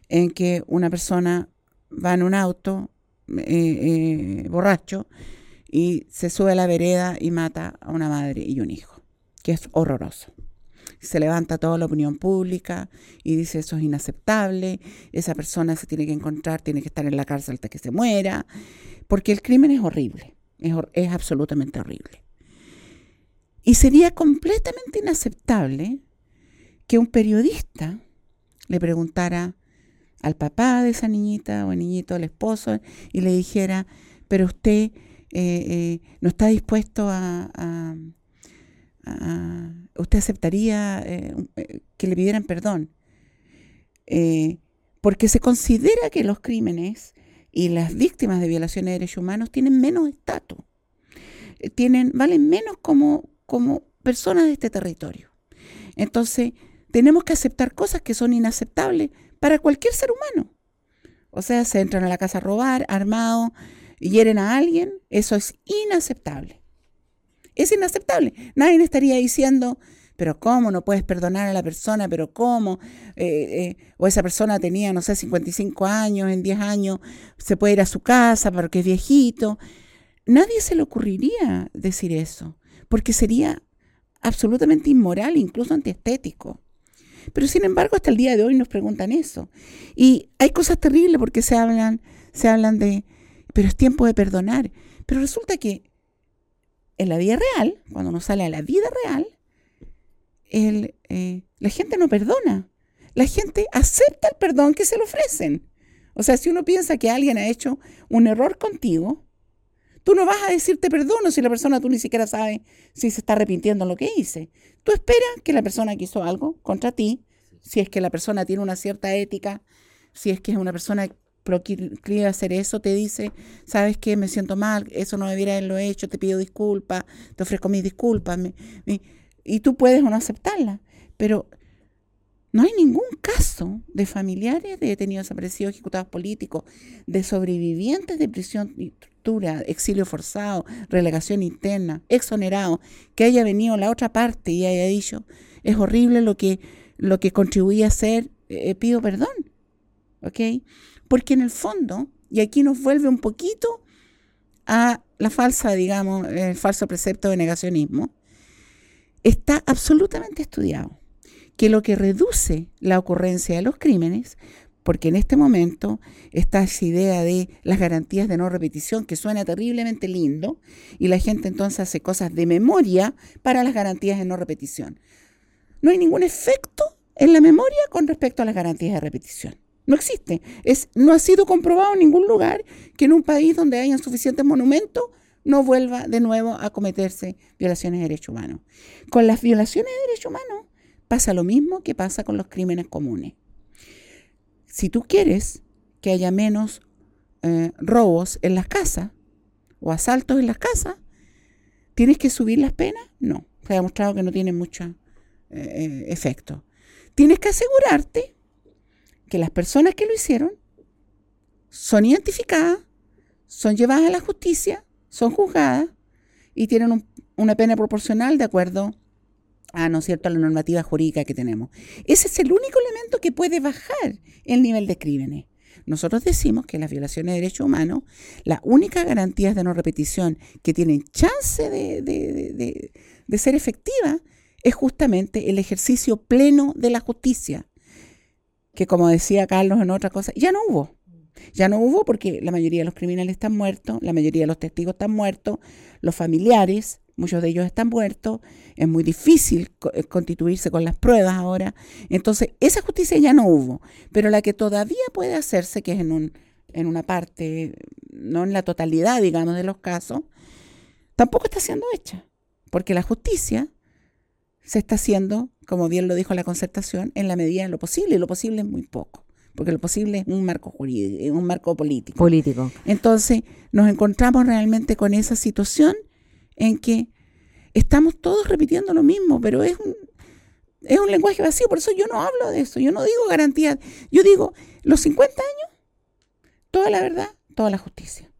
S3: en que una persona va en un auto eh, borracho y se sube a la vereda y mata a una madre y un hijo, que es horroroso. Se levanta toda la opinión pública y dice eso es inaceptable, esa persona se tiene que encontrar, tiene que estar en la cárcel hasta que se muera porque el crimen es horrible, es, absolutamente horrible. Y sería completamente inaceptable que un periodista le preguntara al papá de esa niñita o al niñito, al esposo, y le dijera, pero usted eh, eh, no está dispuesto a, usted aceptaría eh, que le pidieran perdón, porque se considera que los crímenes y las víctimas de violaciones de derechos humanos tienen menos estatus, tienen, valen menos como, como personas de este territorio. Entonces, tenemos que aceptar cosas que son inaceptables para cualquier ser humano. O sea, se entran a la casa a robar, armado, hieren a alguien, eso es inaceptable. Es inaceptable. Nadie estaría diciendo, pero ¿cómo no puedes perdonar a la persona? ¿Pero cómo? Eh, eh, o esa persona tenía, no sé, 55 años, en 10 años se puede ir a su casa porque es viejito. Nadie se le ocurriría decir eso, porque sería absolutamente inmoral, incluso antiestético. Pero sin embargo, hasta el día de hoy nos preguntan eso. Y hay cosas terribles porque se hablan, se hablan de, pero es tiempo de perdonar. Pero resulta que en la vida real, cuando uno sale a la vida real, el, eh, la gente no perdona. La gente acepta el perdón que se le ofrecen. O sea, si uno piensa que alguien ha hecho un error contigo, tú no vas a decirte perdono si la persona tú ni siquiera sabes si se está arrepintiendo lo que hice. Tú esperas que la persona que hizo algo contra ti, si es que la persona tiene una cierta ética, si es que es una persona proclive a hacer eso, te dice, sabes qué, me siento mal, eso no debiera haberlo hecho, te pido disculpas, te ofrezco mis disculpas y tú puedes o no aceptarla, pero no hay ningún caso de familiares de detenidos desaparecidos, ejecutados políticos, de sobrevivientes de prisión y tortura, exilio forzado, relegación interna, exonerado, que haya venido la otra parte y haya dicho, es horrible lo que, lo que contribuía a hacer, eh, pido perdón. ¿Ok? Porque en el fondo, y aquí nos vuelve un poquito a la falsa, digamos, el falso precepto de negacionismo, está absolutamente estudiado que lo que reduce la ocurrencia de los crímenes, porque en este momento está esa idea de las garantías de no repetición, que suena terriblemente lindo, y la gente entonces hace cosas de memoria para las garantías de no repetición. No hay ningún efecto en la memoria con respecto a las garantías de repetición. No existe. Es, no ha sido comprobado en ningún lugar que en un país donde hayan suficientes monumentos no vuelva de nuevo a cometerse violaciones de derechos humanos. Con las violaciones de derechos humanos pasa lo mismo que pasa con los crímenes comunes. Si tú quieres que haya menos eh, robos en las casas o asaltos en las casas, ¿tienes que subir las penas? No, se ha demostrado que no tiene mucho eh, efecto. tienes que asegurarte que las personas que lo hicieron son identificadas, son llevadas a la justicia, son juzgadas y tienen un- una pena proporcional de acuerdo a, ¿no cierto?, a la normativa jurídica que tenemos. Ese es el único elemento que puede bajar el nivel de crímenes. Nosotros decimos que las violaciones de derechos humanos, las únicas garantías de no repetición que tienen chance de- de ser efectivas es justamente el ejercicio pleno de la justicia, que como decía Carlos en otra cosa, ya no hubo. Ya no hubo porque la mayoría de los criminales están muertos, la mayoría de los testigos están muertos, los familiares, muchos de ellos están muertos, es muy difícil eh, constituirse con las pruebas ahora. Entonces, esa justicia ya no hubo, pero la que todavía puede hacerse, que es en, un, en una parte, no en la totalidad, digamos, de los casos, tampoco está siendo hecha, porque la justicia se está haciendo, como bien lo dijo la concertación, en la medida de lo posible, y lo posible es muy poco, porque lo posible es un marco jurídico, es un marco político.
S1: Político.
S3: Entonces nos encontramos realmente con esa situación en que estamos todos repitiendo lo mismo, pero es un, es un lenguaje vacío, por eso yo no hablo de eso, yo no digo garantía, yo digo los 50 años, toda la verdad, toda la justicia.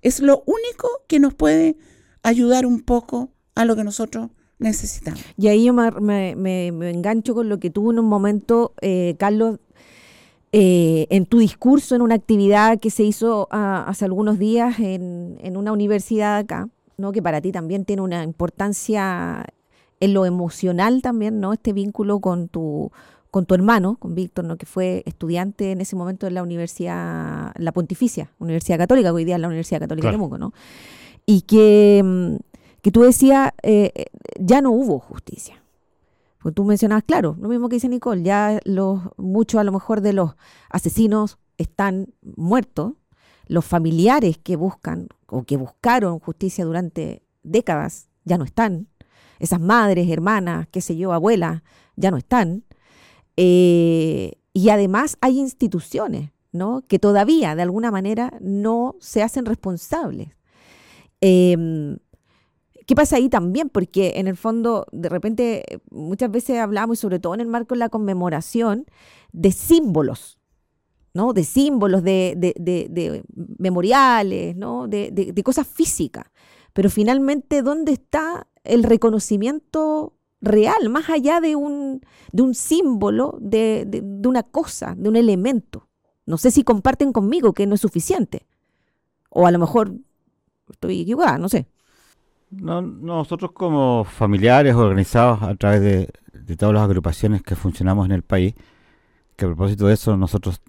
S3: Es lo único que nos puede ayudar un poco a lo que nosotros necesitamos.
S1: Y ahí yo me, me- me- me engancho con lo que tuvo en un momento, eh, Carlos, eh, en tu discurso, en una actividad que se hizo ah, hace algunos días en, en una universidad acá, ¿no? que para ti también tiene una importancia en lo emocional también, ¿no? Este vínculo con tu, con tu hermano, con Víctor, ¿no? Que fue estudiante en ese momento en la universidad, la Pontificia, Universidad Católica, que hoy día es la Universidad Católica de. Temuco, ¿no? Y que, mm, que tú decías, eh, eh, ya no hubo justicia. Porque tú mencionabas, claro, lo mismo que dice Nicole, ya los, muchos a lo mejor de los asesinos están muertos, los familiares que buscan o que buscaron justicia durante décadas ya no están, esas madres, hermanas, qué sé yo, abuelas, ya no están. Eh, y además hay instituciones, ¿no? Que todavía, de alguna manera, no se hacen responsables. Em, ¿Qué pasa ahí también? Porque en el fondo, de repente, muchas veces hablamos, y sobre todo en el marco de la conmemoración, de símbolos, ¿no? De símbolos, de, de- de- de memoriales, ¿no? De, de- cosas físicas. Pero finalmente, ¿dónde está el reconocimiento real, más allá de un, de un símbolo, de una cosa, de un elemento? No sé si comparten conmigo que no es suficiente. O a lo mejor estoy equivocada, no sé.
S2: No, nosotros como familiares organizados a través de, de todas las agrupaciones que funcionamos en el país, que a propósito de eso nosotros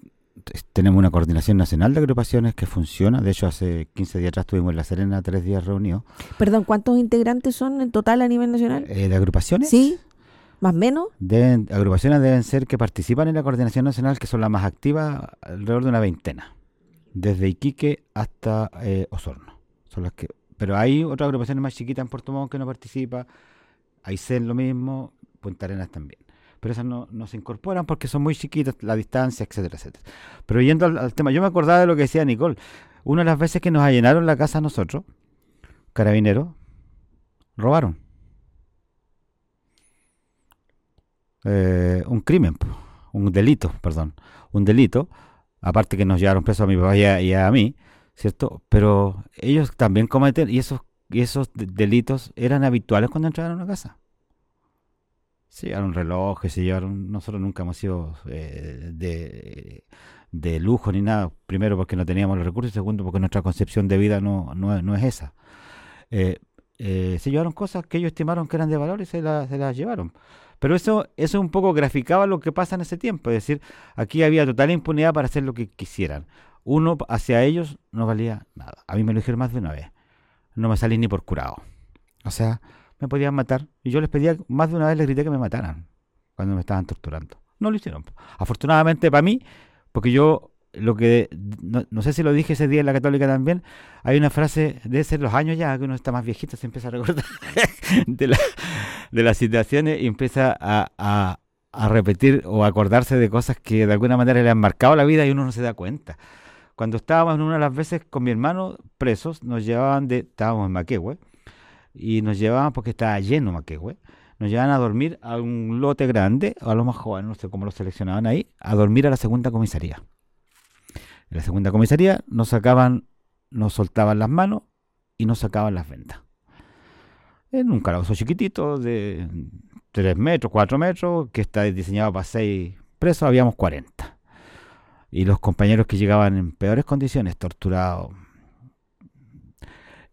S2: tenemos una coordinación nacional de agrupaciones que funciona. De hecho, hace 15 días atrás estuvimos en La Serena tres días reunidos.
S1: Perdón, ¿cuántos integrantes son en total a nivel nacional?
S2: Eh, ¿De agrupaciones?
S1: ¿Sí? ¿Más o menos?
S2: Deben, agrupaciones deben ser que participan en la coordinación nacional, que son las más activas, alrededor de una veintena. Desde Iquique hasta eh, Osorno. Son las que, pero hay otras agrupaciones más chiquitas en Puerto Montt que no participa. Aysén lo mismo, Punta Arenas también. Pero esas no, se incorporan porque son muy chiquitas, la distancia, etcétera, etcétera. Pero yendo al, tema, yo me acordaba de lo que decía Nicole. Una de las veces que nos allanaron la casa a nosotros, carabineros, robaron. Eh, un crimen, un delito, perdón, un delito, aparte que nos llevaron presos a mi papá y a, y a mí, ¿cierto? Pero ellos también cometen, y esos, y esos de- delitos eran habituales cuando entraban a una casa. Se llevaron relojes, se llevaron, nosotros nunca hemos sido eh, de, de lujo ni nada, primero porque no teníamos los recursos, y segundo porque nuestra concepción de vida no, no, no es esa. Eh, eh, se llevaron cosas que ellos estimaron que eran de valor y se, la- se las llevaron. Pero eso, eso un poco graficaba lo que pasa en ese tiempo. Es decir, aquí había total impunidad para hacer lo que quisieran. Uno hacia ellos no valía nada. A mí me lo dijeron más de una vez. No me salí ni por curado. O sea, me podían matar. Y yo les pedía, más de una vez les grité que me mataran cuando me estaban torturando. No lo hicieron. Afortunadamente para mí, porque yo lo que no, sé si lo dije ese día en la católica también hay una frase de ser los años ya que uno está más viejito se empieza a recordar [LAUGHS] de, la- de las situaciones y empieza a, a- a repetir o acordarse de cosas que de alguna manera le han marcado la vida y uno no se da cuenta cuando estábamos en una de las veces con mi hermano presos nos llevaban de estábamos en Maquehue y nos llevaban porque estaba lleno Maquehue nos llevaban a dormir a un lote grande, a los más jóvenes, no sé cómo los seleccionaban ahí, a dormir a la segunda comisaría. En la segunda comisaría nos sacaban, nos soltaban las manos y nos sacaban las ventas. En un calabozo chiquitito de 3 metros, 4 metros, que está diseñado para 6 presos, habíamos 40. Y los compañeros que llegaban en peores condiciones, torturados,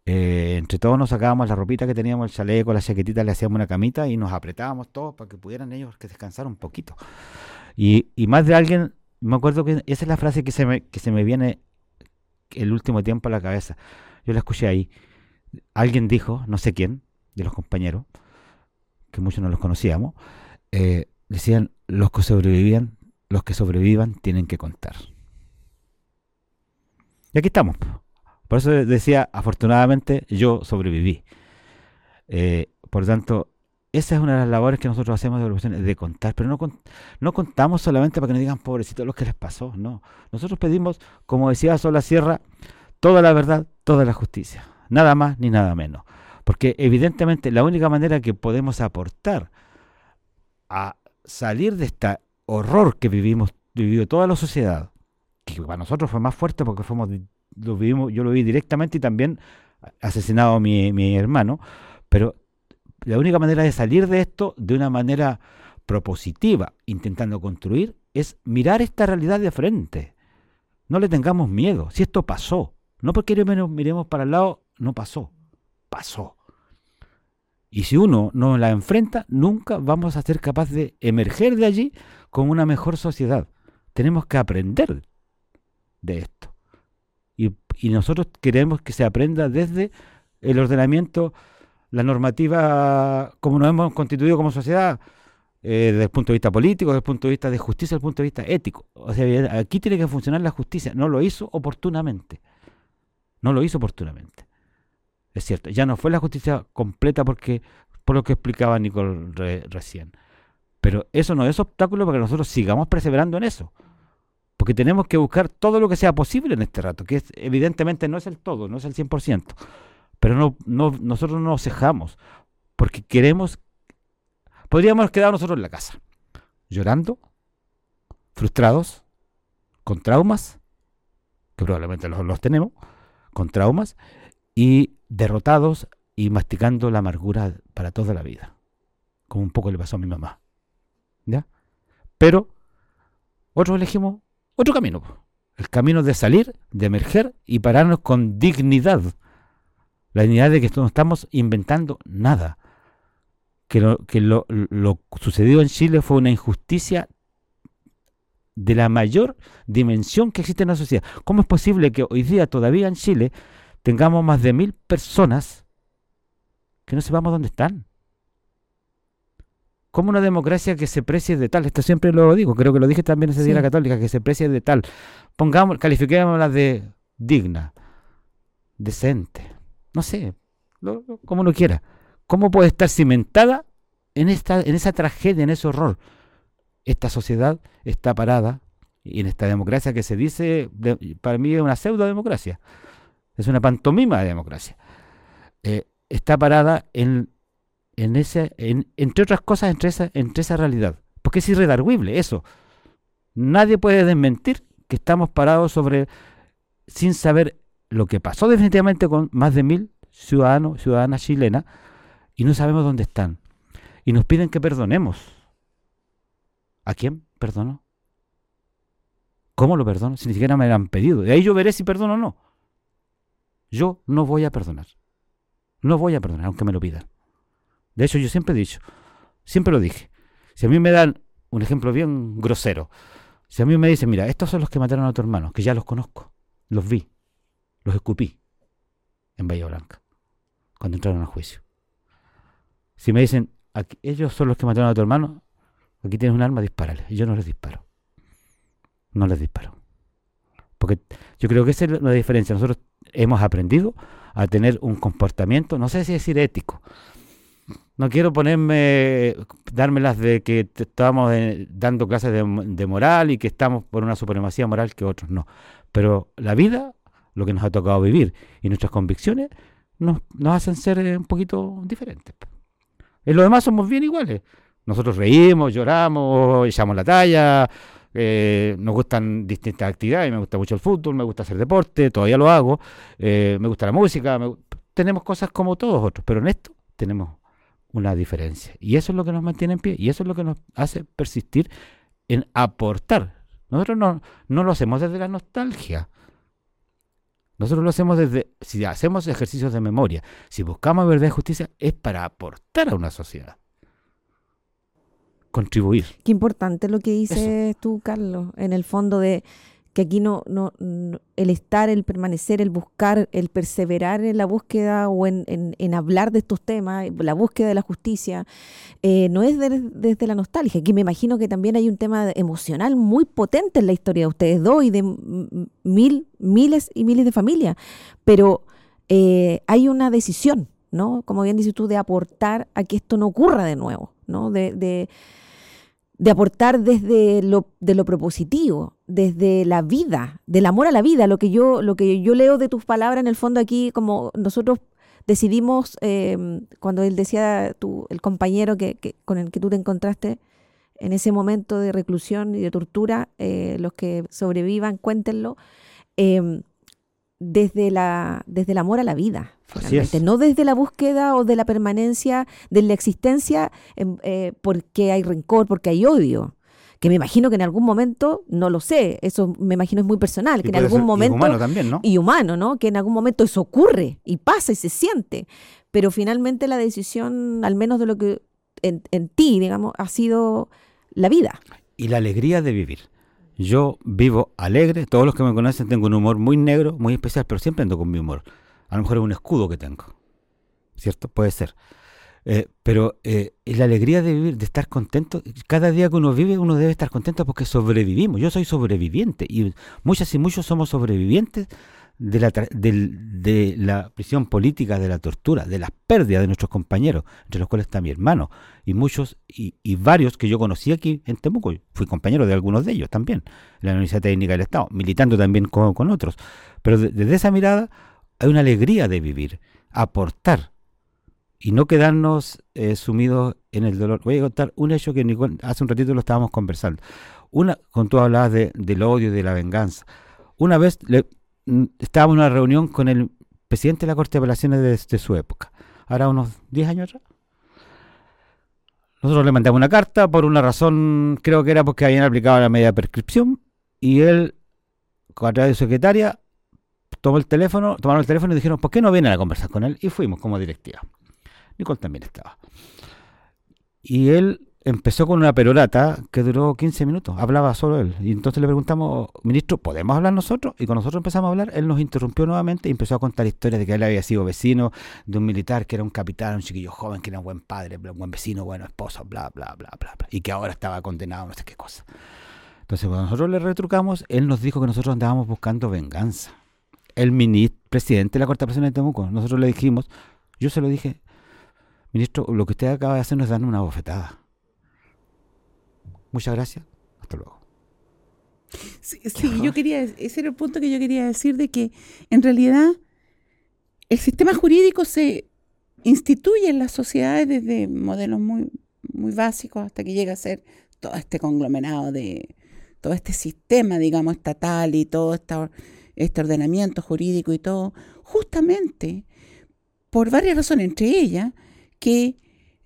S2: eh, entre todos nos sacábamos la ropita que teníamos, el chaleco, la chaquetita, le hacíamos una camita y nos apretábamos todos para que pudieran ellos que descansar un poquito. Y, y más de alguien, me acuerdo que esa es la frase que se me, que se me viene el último tiempo a la cabeza. Yo la escuché ahí. Alguien dijo, no sé quién, de los compañeros, que muchos no los conocíamos, eh, decían, los que sobrevivían, los que sobrevivan tienen que contar. Y aquí estamos. Por eso decía, afortunadamente yo sobreviví. Eh, por lo tanto, esa es una de las labores que nosotros hacemos de evaluación, de contar, pero no, no contamos solamente para que nos digan, pobrecitos, lo que les pasó, no. Nosotros pedimos, como decía Sola Sierra, toda la verdad, toda la justicia, nada más ni nada menos. Porque evidentemente la única manera que podemos aportar a salir de este horror que vivimos, vivió toda la sociedad, que para nosotros fue más fuerte porque fuimos lo vivimos, yo lo vi directamente y también asesinado a mi, mi hermano, pero la única manera de salir de esto de una manera propositiva, intentando construir, es mirar esta realidad de frente. No le tengamos miedo, si esto pasó, no porque miremos para el lado, no pasó, pasó. Y si uno no la enfrenta, nunca vamos a ser capaces de emerger de allí con una mejor sociedad. Tenemos que aprender de esto. Y, nosotros queremos que se aprenda desde el ordenamiento, la normativa, como nos hemos constituido como sociedad, eh, desde el punto de vista político, desde el punto de vista de justicia, desde el punto de vista ético. O sea, aquí tiene que funcionar la justicia. No lo hizo oportunamente. No lo hizo oportunamente. Es cierto, ya no fue la justicia completa porque por lo que explicaba Nicole recién. Pero eso no es obstáculo para que nosotros sigamos perseverando en eso porque tenemos que buscar todo lo que sea posible en este rato, que evidentemente no es el todo, no es el 100%, pero no, no, nosotros no nos cejamos, porque queremos, podríamos quedar nosotros en la casa, llorando, frustrados, con traumas, que probablemente los, los tenemos, con traumas, y derrotados y masticando la amargura para toda la vida, como un poco le pasó a mi mamá. ¿Ya? Pero otros elegimos otro camino. El camino de salir, de emerger y pararnos con dignidad. La dignidad de que no estamos inventando nada. Que, lo, que lo, lo sucedido en Chile fue una injusticia de la mayor dimensión que existe en la sociedad. ¿Cómo es posible que hoy día todavía en Chile tengamos más de mil personas que no sepamos dónde están? como una democracia que se precie de tal, esto siempre lo digo, creo que lo dije también ese día la católica, que se precie de tal, pongamos, califiquémosla de digna, decente, no sé, como uno quiera. ¿Cómo puede estar cimentada en, esta, en esa tragedia, en ese horror? Esta sociedad está parada y en esta democracia que se dice, para mí es una pseudo democracia, es una pantomima de democracia. Eh, está parada en ese, entre otras cosas, entre esa, entre esa realidad. Porque es irredarguible eso. Nadie puede desmentir que estamos parados sobre, sin saber lo que pasó definitivamente con más de mil ciudadanos, ciudadanas chilenas, y no sabemos dónde están. Y nos piden que perdonemos. ¿A quién perdono? ¿Cómo lo perdono? Si ni siquiera me lo han pedido. De ahí yo veré si perdono o no. Yo no voy a perdonar. No voy a perdonar, aunque me lo pidan. De hecho, yo siempre he dicho, siempre lo dije, si a mí me dan un ejemplo bien grosero, si a mí me dicen, mira, estos son los que mataron a tu hermano, que ya los conozco, los vi, los escupí en Bahía Blanca, cuando entraron a juicio. Si me dicen, ellos son los que mataron a tu hermano, aquí tienes un arma, dispárale. Y yo no les disparo. No les disparo. Porque yo creo que esa es la diferencia. Nosotros hemos aprendido a tener un comportamiento, no sé si decir ético, no quiero ponerme, dármelas de que estamos eh, dando clases de, moral y que estamos por una supremacía moral que otros no. Pero la vida, lo que nos ha tocado vivir y nuestras convicciones nos, hacen ser eh, un poquito diferentes. En lo demás somos bien iguales. Nosotros reímos, lloramos, echamos la talla, eh, nos gustan distintas actividades, me gusta mucho el fútbol, me gusta hacer deporte, todavía lo hago, eh, me gusta la música, tenemos cosas como todos otros, pero en esto tenemos una diferencia. Y eso es lo que nos mantiene en pie y eso es lo que nos hace persistir en aportar. Nosotros no, no lo hacemos desde la nostalgia. Nosotros lo hacemos desde, si hacemos ejercicios de memoria, si buscamos verdad y justicia, es para aportar a una sociedad. Contribuir.
S1: Qué importante lo que dices tú, Carlos, en el fondo de que aquí no, no, el estar, el permanecer, el buscar, el perseverar en la búsqueda o en, en, hablar de estos temas, la búsqueda de la justicia, eh, no es desde la nostalgia. Aquí me imagino que también hay un tema emocional muy potente en la historia de ustedes dos y de mil, miles y miles de familias, pero eh, hay una decisión, ¿no? Como bien dices tú, de aportar a que esto no ocurra de nuevo, ¿no? de, de de aportar desde lo, de lo propositivo, desde la vida, del amor a la vida, lo que yo, lo que yo leo de tus palabras en el fondo aquí, como nosotros decidimos, em, cuando él decía, tu, el compañero que, con el que tú te encontraste en ese momento de reclusión y de tortura, eh, los que sobrevivan, cuéntenlo, eh, desde, la, desde el amor a la vida, no desde la búsqueda o de la permanencia de la existencia em, eh, porque hay rencor, porque hay odio. Que me imagino que en algún momento, no lo sé, eso me imagino es muy personal, que en algún momento... Y
S2: humano también, ¿no?
S1: Y humano, ¿no? Que en algún momento eso ocurre y pasa y se siente. Pero finalmente la decisión, al menos de lo que en, en ti, digamos, ha sido la vida.
S2: Y la alegría de vivir. Yo vivo alegre, todos los que me conocen tengo un humor muy negro, muy especial, pero siempre ando con mi humor. A lo mejor es un escudo que tengo, ¿cierto? Puede ser. Eh, pero eh, la alegría de vivir, de estar contento, cada día que uno vive uno debe estar contento porque sobrevivimos. Yo soy sobreviviente y muchas y muchos somos sobrevivientes de la, de, la prisión política, de la tortura, de las pérdidas de nuestros compañeros, entre los cuales está mi hermano, y muchos, y, varios que yo conocí aquí en Temuco. Fui compañero de algunos de ellos también, en la Universidad Técnica del Estado, militando también con, otros. Pero desde esa mirada hay una alegría de vivir, aportar, y no quedarnos eh, sumidos en el dolor. Voy a contar un hecho que hace un ratito lo estábamos conversando. Una, cuando tú hablabas de, del odio y de la venganza. Una vez le, estábamos en una reunión con el presidente de la Corte de Apelaciones de, su época, ahora unos 10 años atrás. Nosotros le mandamos una carta por una razón, creo que era porque habían aplicado la media prescripción, y él, a través de su secretaria, tomó el teléfono, tomaron el teléfono y dijeron, ¿por qué no vienen a conversar con él? Y fuimos como directiva. Nicole también estaba. Y él empezó con una perorata que duró 15 minutos, hablaba solo él. Y entonces le preguntamos, ministro, ¿podemos hablar nosotros? Y cuando nosotros empezamos a hablar, él nos interrumpió nuevamente y empezó a contar historias de que él había sido vecino de un militar que era un capitán, un chiquillo joven, que era un buen padre, un buen vecino, bueno esposo, bla, bla, bla, bla, bla. Y que ahora estaba condenado, no sé qué cosa. Entonces, cuando nosotros le retrucamos, él nos dijo que nosotros andábamos buscando venganza. El ministro, presidente de la Corte de de Temuco, nosotros le dijimos, yo se lo dije, ministro, lo que usted acaba de hacer no es darnos una bofetada Muchas gracias. Hasta luego.
S3: Sí, yo quería, ese era el punto que yo quería decir de que en realidad el sistema jurídico se instituye en las sociedades desde modelos muy, muy básicos hasta que llega a ser todo este conglomerado de todo este sistema, digamos, estatal y todo este ordenamiento jurídico y todo, justamente por varias razones, entre ellas que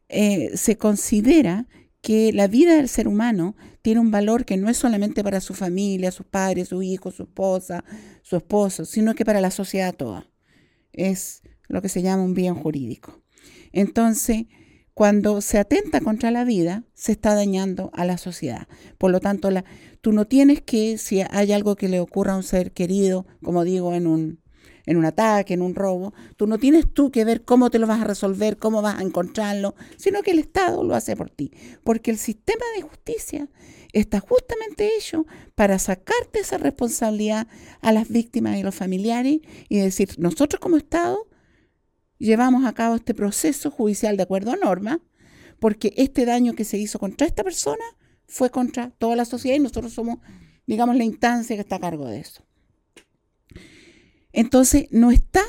S3: eh, se considera que la vida del ser humano tiene un valor que no es solamente para su familia, sus padres, su hijo, su esposa, su esposo, sino que para la sociedad toda. Es lo que se llama un bien jurídico. Entonces, cuando se atenta contra la vida, se está dañando a la sociedad. Por lo tanto, tú no tienes que, si hay algo que le ocurra a un ser querido, como digo, en un, en un ataque, en un robo, tú no tienes tú que ver cómo te lo vas a resolver, cómo vas a encontrarlo, sino que el Estado lo hace por ti. Porque el sistema de justicia está justamente hecho para sacarte esa responsabilidad a las víctimas y los familiares y decir, nosotros como Estado llevamos a cabo este proceso judicial de acuerdo a norma, porque este daño que se hizo contra esta persona fue contra toda la sociedad y nosotros somos, digamos, la instancia que está a cargo de eso. Entonces, no está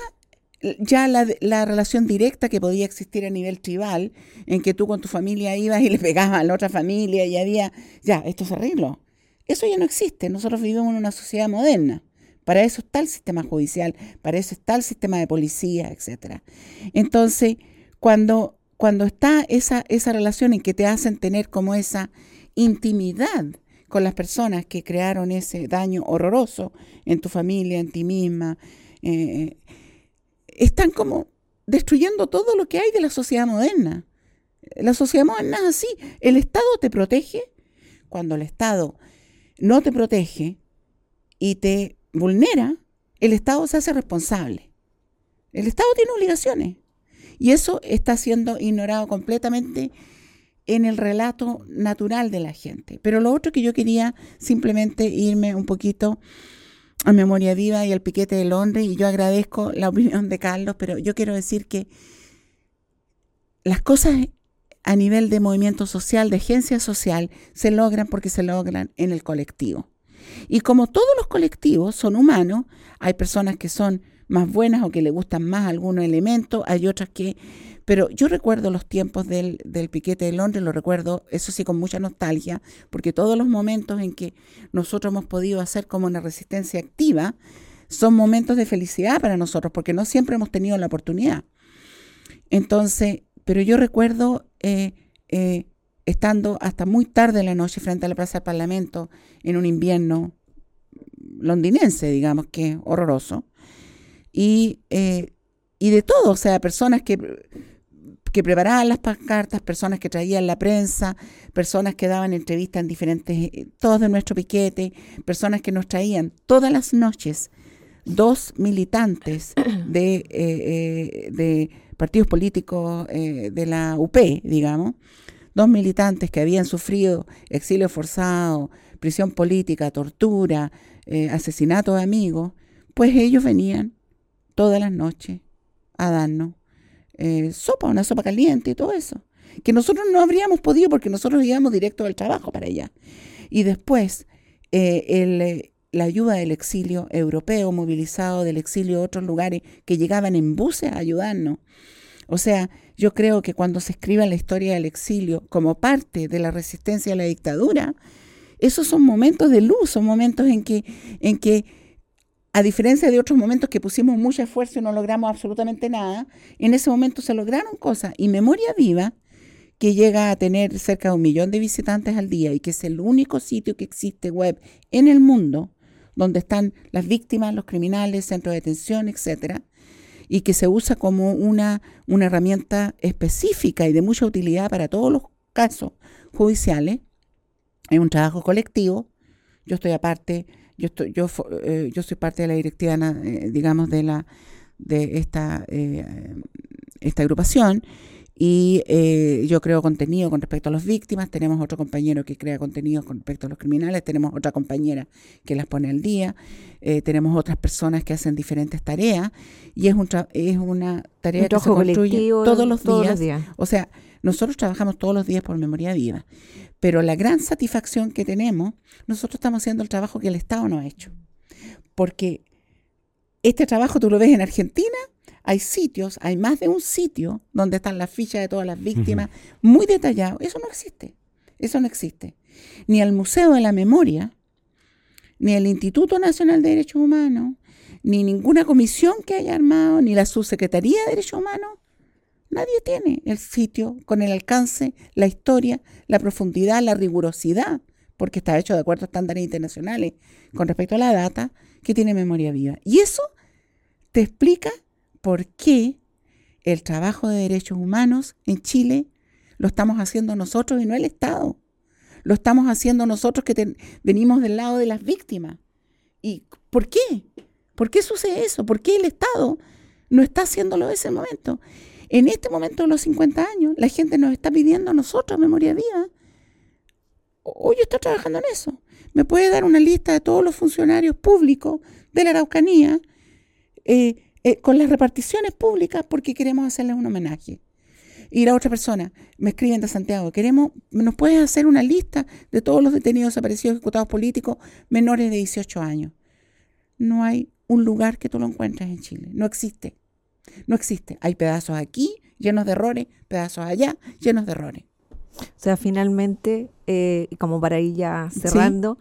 S3: ya la, la, relación directa que podía existir a nivel tribal, en que tú con tu familia ibas y le pegabas a la otra familia y había, ya, esto se arregló. Eso ya no existe. Nosotros vivimos en una sociedad moderna. Para eso está el sistema judicial, para eso está el sistema de policía, etc. Entonces, cuando, cuando está esa, esa relación en que te hacen tener como esa intimidad con las personas que crearon ese daño horroroso en tu familia, en ti misma, eh, están como destruyendo todo lo que hay de la sociedad moderna. La sociedad moderna es así. El Estado te protege. Cuando el Estado no te protege y te vulnera, el Estado se hace responsable. El Estado tiene obligaciones. Y eso está siendo ignorado completamente en el relato natural de la gente. Pero lo otro que yo quería simplemente irme un poquito a Memoria Viva y al piquete de Londres, y yo agradezco la opinión de Carlos, pero yo quiero decir que las cosas a nivel de movimiento social, de agencia social, se logran porque se logran en el colectivo. Y como todos los colectivos son humanos, hay personas que son más buenas o que le gustan más algunos elementos, hay otras que... Pero yo recuerdo los tiempos del, del piquete de Londres, lo recuerdo, eso sí, con mucha nostalgia, porque todos los momentos en que nosotros hemos podido hacer como una resistencia activa son momentos de felicidad para nosotros, porque no siempre hemos tenido la oportunidad. Entonces, pero yo recuerdo eh, eh, estando hasta muy tarde en la noche frente a la Plaza del Parlamento en un invierno londinense, digamos que horroroso, y, eh, y de todo, o sea, personas que, que preparaban las pancartas, personas que traían la prensa, personas que daban entrevistas en diferentes, todos de nuestro piquete, personas que nos traían todas las noches dos militantes [COUGHS] de, de partidos políticos eh, de la UP, digamos, dos militantes que habían sufrido exilio forzado, prisión política, tortura, eh, asesinato de amigos, pues ellos venían todas las noches a darnos eh, sopa, una sopa caliente y todo eso. Que nosotros no habríamos podido porque nosotros íbamos directo al trabajo para allá. Y después, la ayuda del exilio europeo, movilizado del exilio de otros lugares que llegaban en buses a ayudarnos. O sea, yo creo que cuando se escribe la historia del exilio como parte de la resistencia a la dictadura, esos son momentos de luz, son momentos en que, en que a diferencia de otros momentos que pusimos mucho esfuerzo y no logramos absolutamente nada, en ese momento se lograron cosas. Y Memoria Viva, que llega a tener cerca de un millón de visitantes al día y que es el único sitio que existe web en el mundo donde están las víctimas, los criminales, centros de detención, etcétera, y que se usa como una, una herramienta específica y de mucha utilidad para todos los casos judiciales. Es un trabajo colectivo. Yo estoy aparte, yo estoy, yo, eh, yo soy parte de la directiva, eh, digamos, de la de esta, eh, esta agrupación y eh, yo creo contenido con respecto a las víctimas, tenemos otro compañero que crea contenido con respecto a los criminales, tenemos otra compañera que las pone al día, eh, tenemos otras personas que hacen diferentes tareas y es, un es una tarea que se construye todos, los, días. O sea, nosotros trabajamos todos los días por memoria viva, pero la gran satisfacción que tenemos, nosotros estamos haciendo el trabajo que el Estado no ha hecho. Porque este trabajo tú lo ves en Argentina hay sitios, hay más de un sitio donde están las fichas de todas las víctimas, muy detallado. Eso no existe. Eso no existe. Ni el Museo de la Memoria, ni el Instituto Nacional de Derechos Humanos, ni ninguna comisión que haya armado, ni la Subsecretaría de Derechos Humanos, nadie tiene el sitio con el alcance, la historia, la profundidad, la rigurosidad, porque está hecho de acuerdo a estándares internacionales con respecto a la data, que tiene memoria viva. Y eso te explica por qué el trabajo de derechos humanos en Chile lo estamos haciendo nosotros y no el Estado. Lo estamos haciendo nosotros que venimos del lado de las víctimas. ¿Y por qué? ¿Por qué sucede eso? ¿Por qué el Estado no está haciéndolo en ese momento? En este momento de los 50 años, la gente nos está pidiendo a nosotros memoria viva. Hoy está trabajando en eso. ¿Me puede dar una lista de todos los funcionarios públicos de la Araucanía? Eh, eh, con las reparticiones públicas porque queremos hacerles un homenaje. Y la otra persona, me escriben de Santiago, queremos, ¿nos puedes hacer una lista de todos los detenidos desaparecidos ejecutados políticos menores de 18 años? No hay un lugar que tú lo encuentres en Chile, no existe. No existe. Hay pedazos aquí llenos de errores, pedazos allá llenos de errores.
S1: O sea, finalmente, eh, como para ir ya cerrando,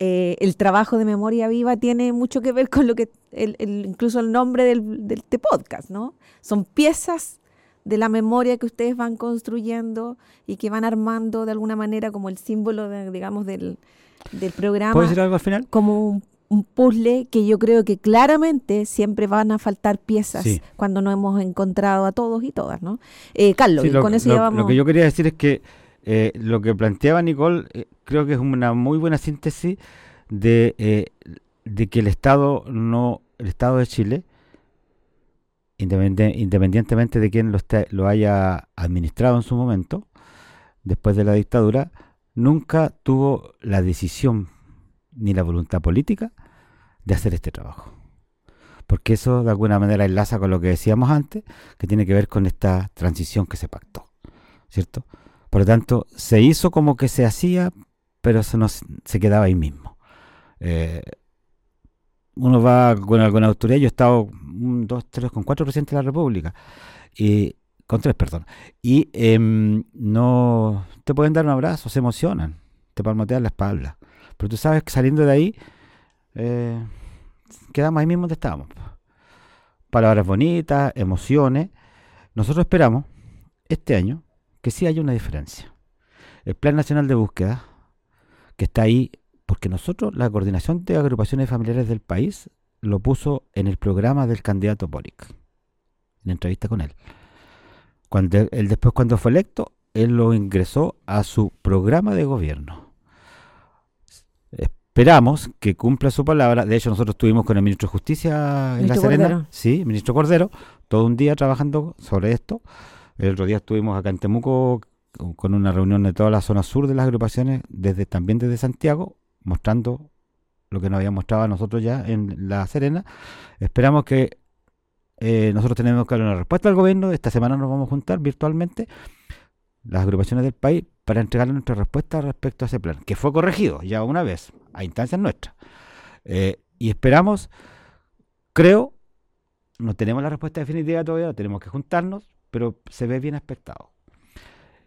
S1: eh, el trabajo de memoria viva tiene mucho que ver con lo que, el, incluso el nombre del, del este podcast, ¿no? Son piezas de la memoria que ustedes van construyendo y que van armando de alguna manera como el símbolo, de, digamos, del, del programa.
S2: ¿Puedes decir algo al final?
S1: Como un, puzzle que yo creo que claramente siempre van a faltar piezas cuando no hemos encontrado a todos y todas, ¿no? Eh, Carlos,
S2: lo,
S1: con eso
S2: lo,
S1: ya vamos...
S2: Lo que yo quería decir es que eh, lo que planteaba Nicole eh, creo que es una muy buena síntesis de, de que el Estado no el Estado de Chile independientemente de quién lo, lo haya administrado en su momento, después de la dictadura, nunca tuvo la decisión ni la voluntad política de hacer este trabajo. Porque eso de alguna manera enlaza con lo que decíamos antes, que tiene que ver con esta transición que se pactó, ¿cierto? Por lo tanto, se hizo como que se hacía, pero se, no, se quedaba ahí mismo. Eh, uno va con alguna autoridad, yo he estado dos, tres, con cuatro presidentes de la República, y con tres, perdón, y em, no te pueden dar un abrazo, se emocionan, te palmotean la espalda, pero tú sabes que saliendo de ahí, eh, quedamos ahí mismo donde estábamos. Palabras bonitas, emociones. Nosotros esperamos este año que sí haya una diferencia. El Plan Nacional de Búsqueda, que está ahí porque nosotros, la coordinación de agrupaciones familiares del país, lo puso en el programa del candidato Boric, en entrevista con él. Cuando él después, cuando fue electo, él lo ingresó a su programa de gobierno. Esperamos que cumpla su palabra. De hecho, nosotros estuvimos con el ministro de Justicia en La Serena. Sí, ministro Cordero, todo un día trabajando sobre esto. El otro día estuvimos acá en Temuco con una reunión de toda la zona sur de las agrupaciones, desde también desde Santiago, mostrando lo que nos había mostrado a nosotros ya en La Serena. Esperamos que eh, nosotros tenemos que dar una respuesta al gobierno. Esta semana nos vamos a juntar virtualmente las agrupaciones del país para entregarle nuestra respuesta respecto a ese plan, que fue corregido ya una vez a instancias nuestras. Eh, y esperamos, creo, no tenemos la respuesta definitiva todavía, tenemos que juntarnos, pero se ve bien expectado.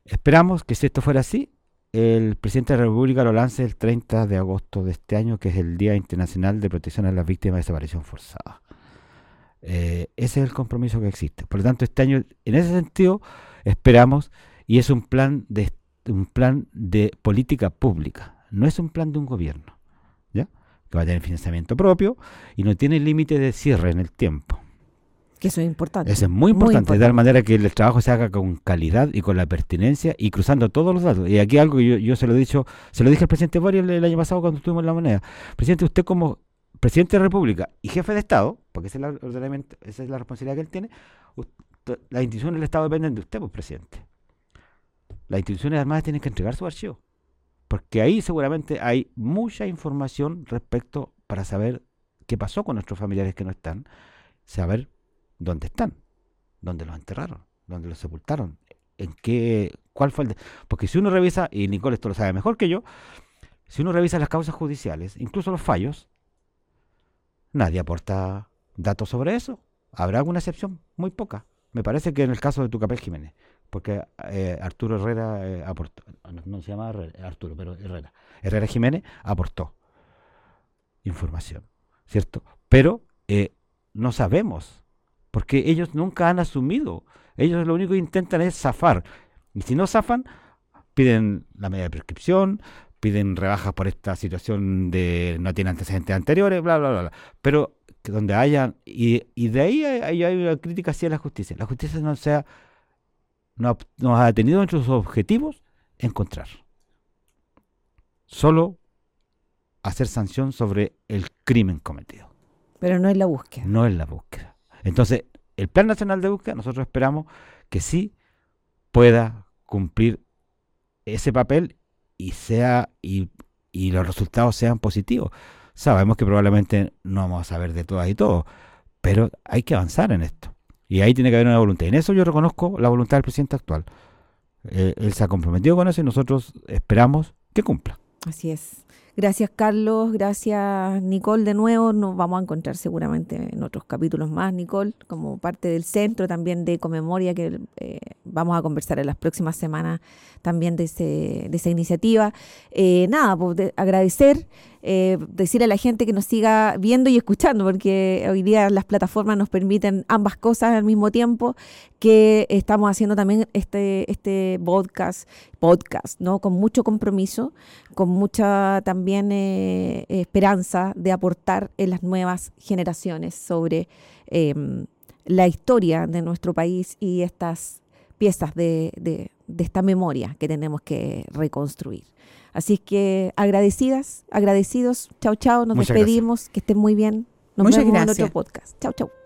S2: Esperamos que si esto fuera así, el presidente de la República lo lance el 30 de agosto de este año, que es el Día Internacional de Protección a las Víctimas de Desaparición Forzada. Eh, ese es el compromiso que existe. Por lo tanto, este año, en ese sentido, esperamos, y es un plan de un plan de política pública, no es un plan de un gobierno, ¿ya? Que va a tener financiamiento propio y no tiene límite de cierre en el tiempo.
S1: Que eso es importante.
S2: Eso es muy importante, de tal manera que el trabajo se haga con calidad y con la pertinencia y cruzando todos los datos. Y aquí algo que yo, se lo he dicho, se lo dije al presidente Boris el, año pasado cuando estuvimos en la moneda. Presidente, usted como presidente de la República y jefe de Estado, porque esa es la, esa es la responsabilidad que él tiene, las instituciones del Estado dependen de usted, pues presidente. Las instituciones además tienen que entregar su archivo. Porque ahí seguramente hay mucha información respecto para saber qué pasó con nuestros familiares que no están, saber dónde están, dónde los enterraron, dónde los sepultaron, en qué, cuál fue el... Porque si uno revisa, y Nicole esto lo sabe mejor que yo, si uno revisa las causas judiciales, incluso los fallos, nadie aporta datos sobre eso. Habrá alguna excepción, muy poca. Me parece que en el caso de Tucapel Jiménez, porque eh, Arturo Herrera eh, aportó, no, se llama Arturo, pero Herrera, Herrera Jiménez aportó información, ¿cierto? Pero eh, no sabemos porque ellos nunca han asumido. Ellos lo único que intentan es zafar. Y si no zafan, piden la media de prescripción, piden rebajas por esta situación de no tiene antecedentes anteriores, bla, bla, bla. bla. Pero donde haya, y, y de ahí hay, hay, una crítica hacia la justicia. La justicia no, sea, no, no ha tenido entre sus objetivos encontrar. Solo hacer sanción sobre el crimen cometido.
S1: Pero no es la búsqueda.
S2: No es la búsqueda. Entonces, el Plan Nacional de Búsqueda, nosotros esperamos que sí pueda cumplir ese papel y sea y, los resultados sean positivos. Sabemos que probablemente no vamos a saber de todas y todo, pero hay que avanzar en esto. Y ahí tiene que haber una voluntad. En eso yo reconozco la voluntad del presidente actual. Eh, él se ha comprometido con eso y nosotros esperamos que cumpla.
S1: Así es. Gracias Carlos, gracias Nicole de nuevo. Nos vamos a encontrar seguramente en otros capítulos más, Nicole, como parte del centro también de Comemoria, que eh, vamos a conversar en las próximas semanas también de, ese, de esa iniciativa. Eh, nada, pues agradecer, eh, decirle a la gente que nos siga viendo y escuchando, porque hoy día las plataformas nos permiten ambas cosas al mismo tiempo, que estamos haciendo también este, este podcast, podcast, ¿no? Con mucho compromiso, con mucha también eh, esperanza de aportar en las nuevas generaciones sobre em, la historia de nuestro país y estas piezas de, de, esta memoria que tenemos que reconstruir. Así que agradecidas, agradecidos. Chao, chao. Nos despedimos. Que estén muy bien. Nos
S3: Muchas
S1: vemos
S3: gracias.
S1: en otro podcast. Chao, chao.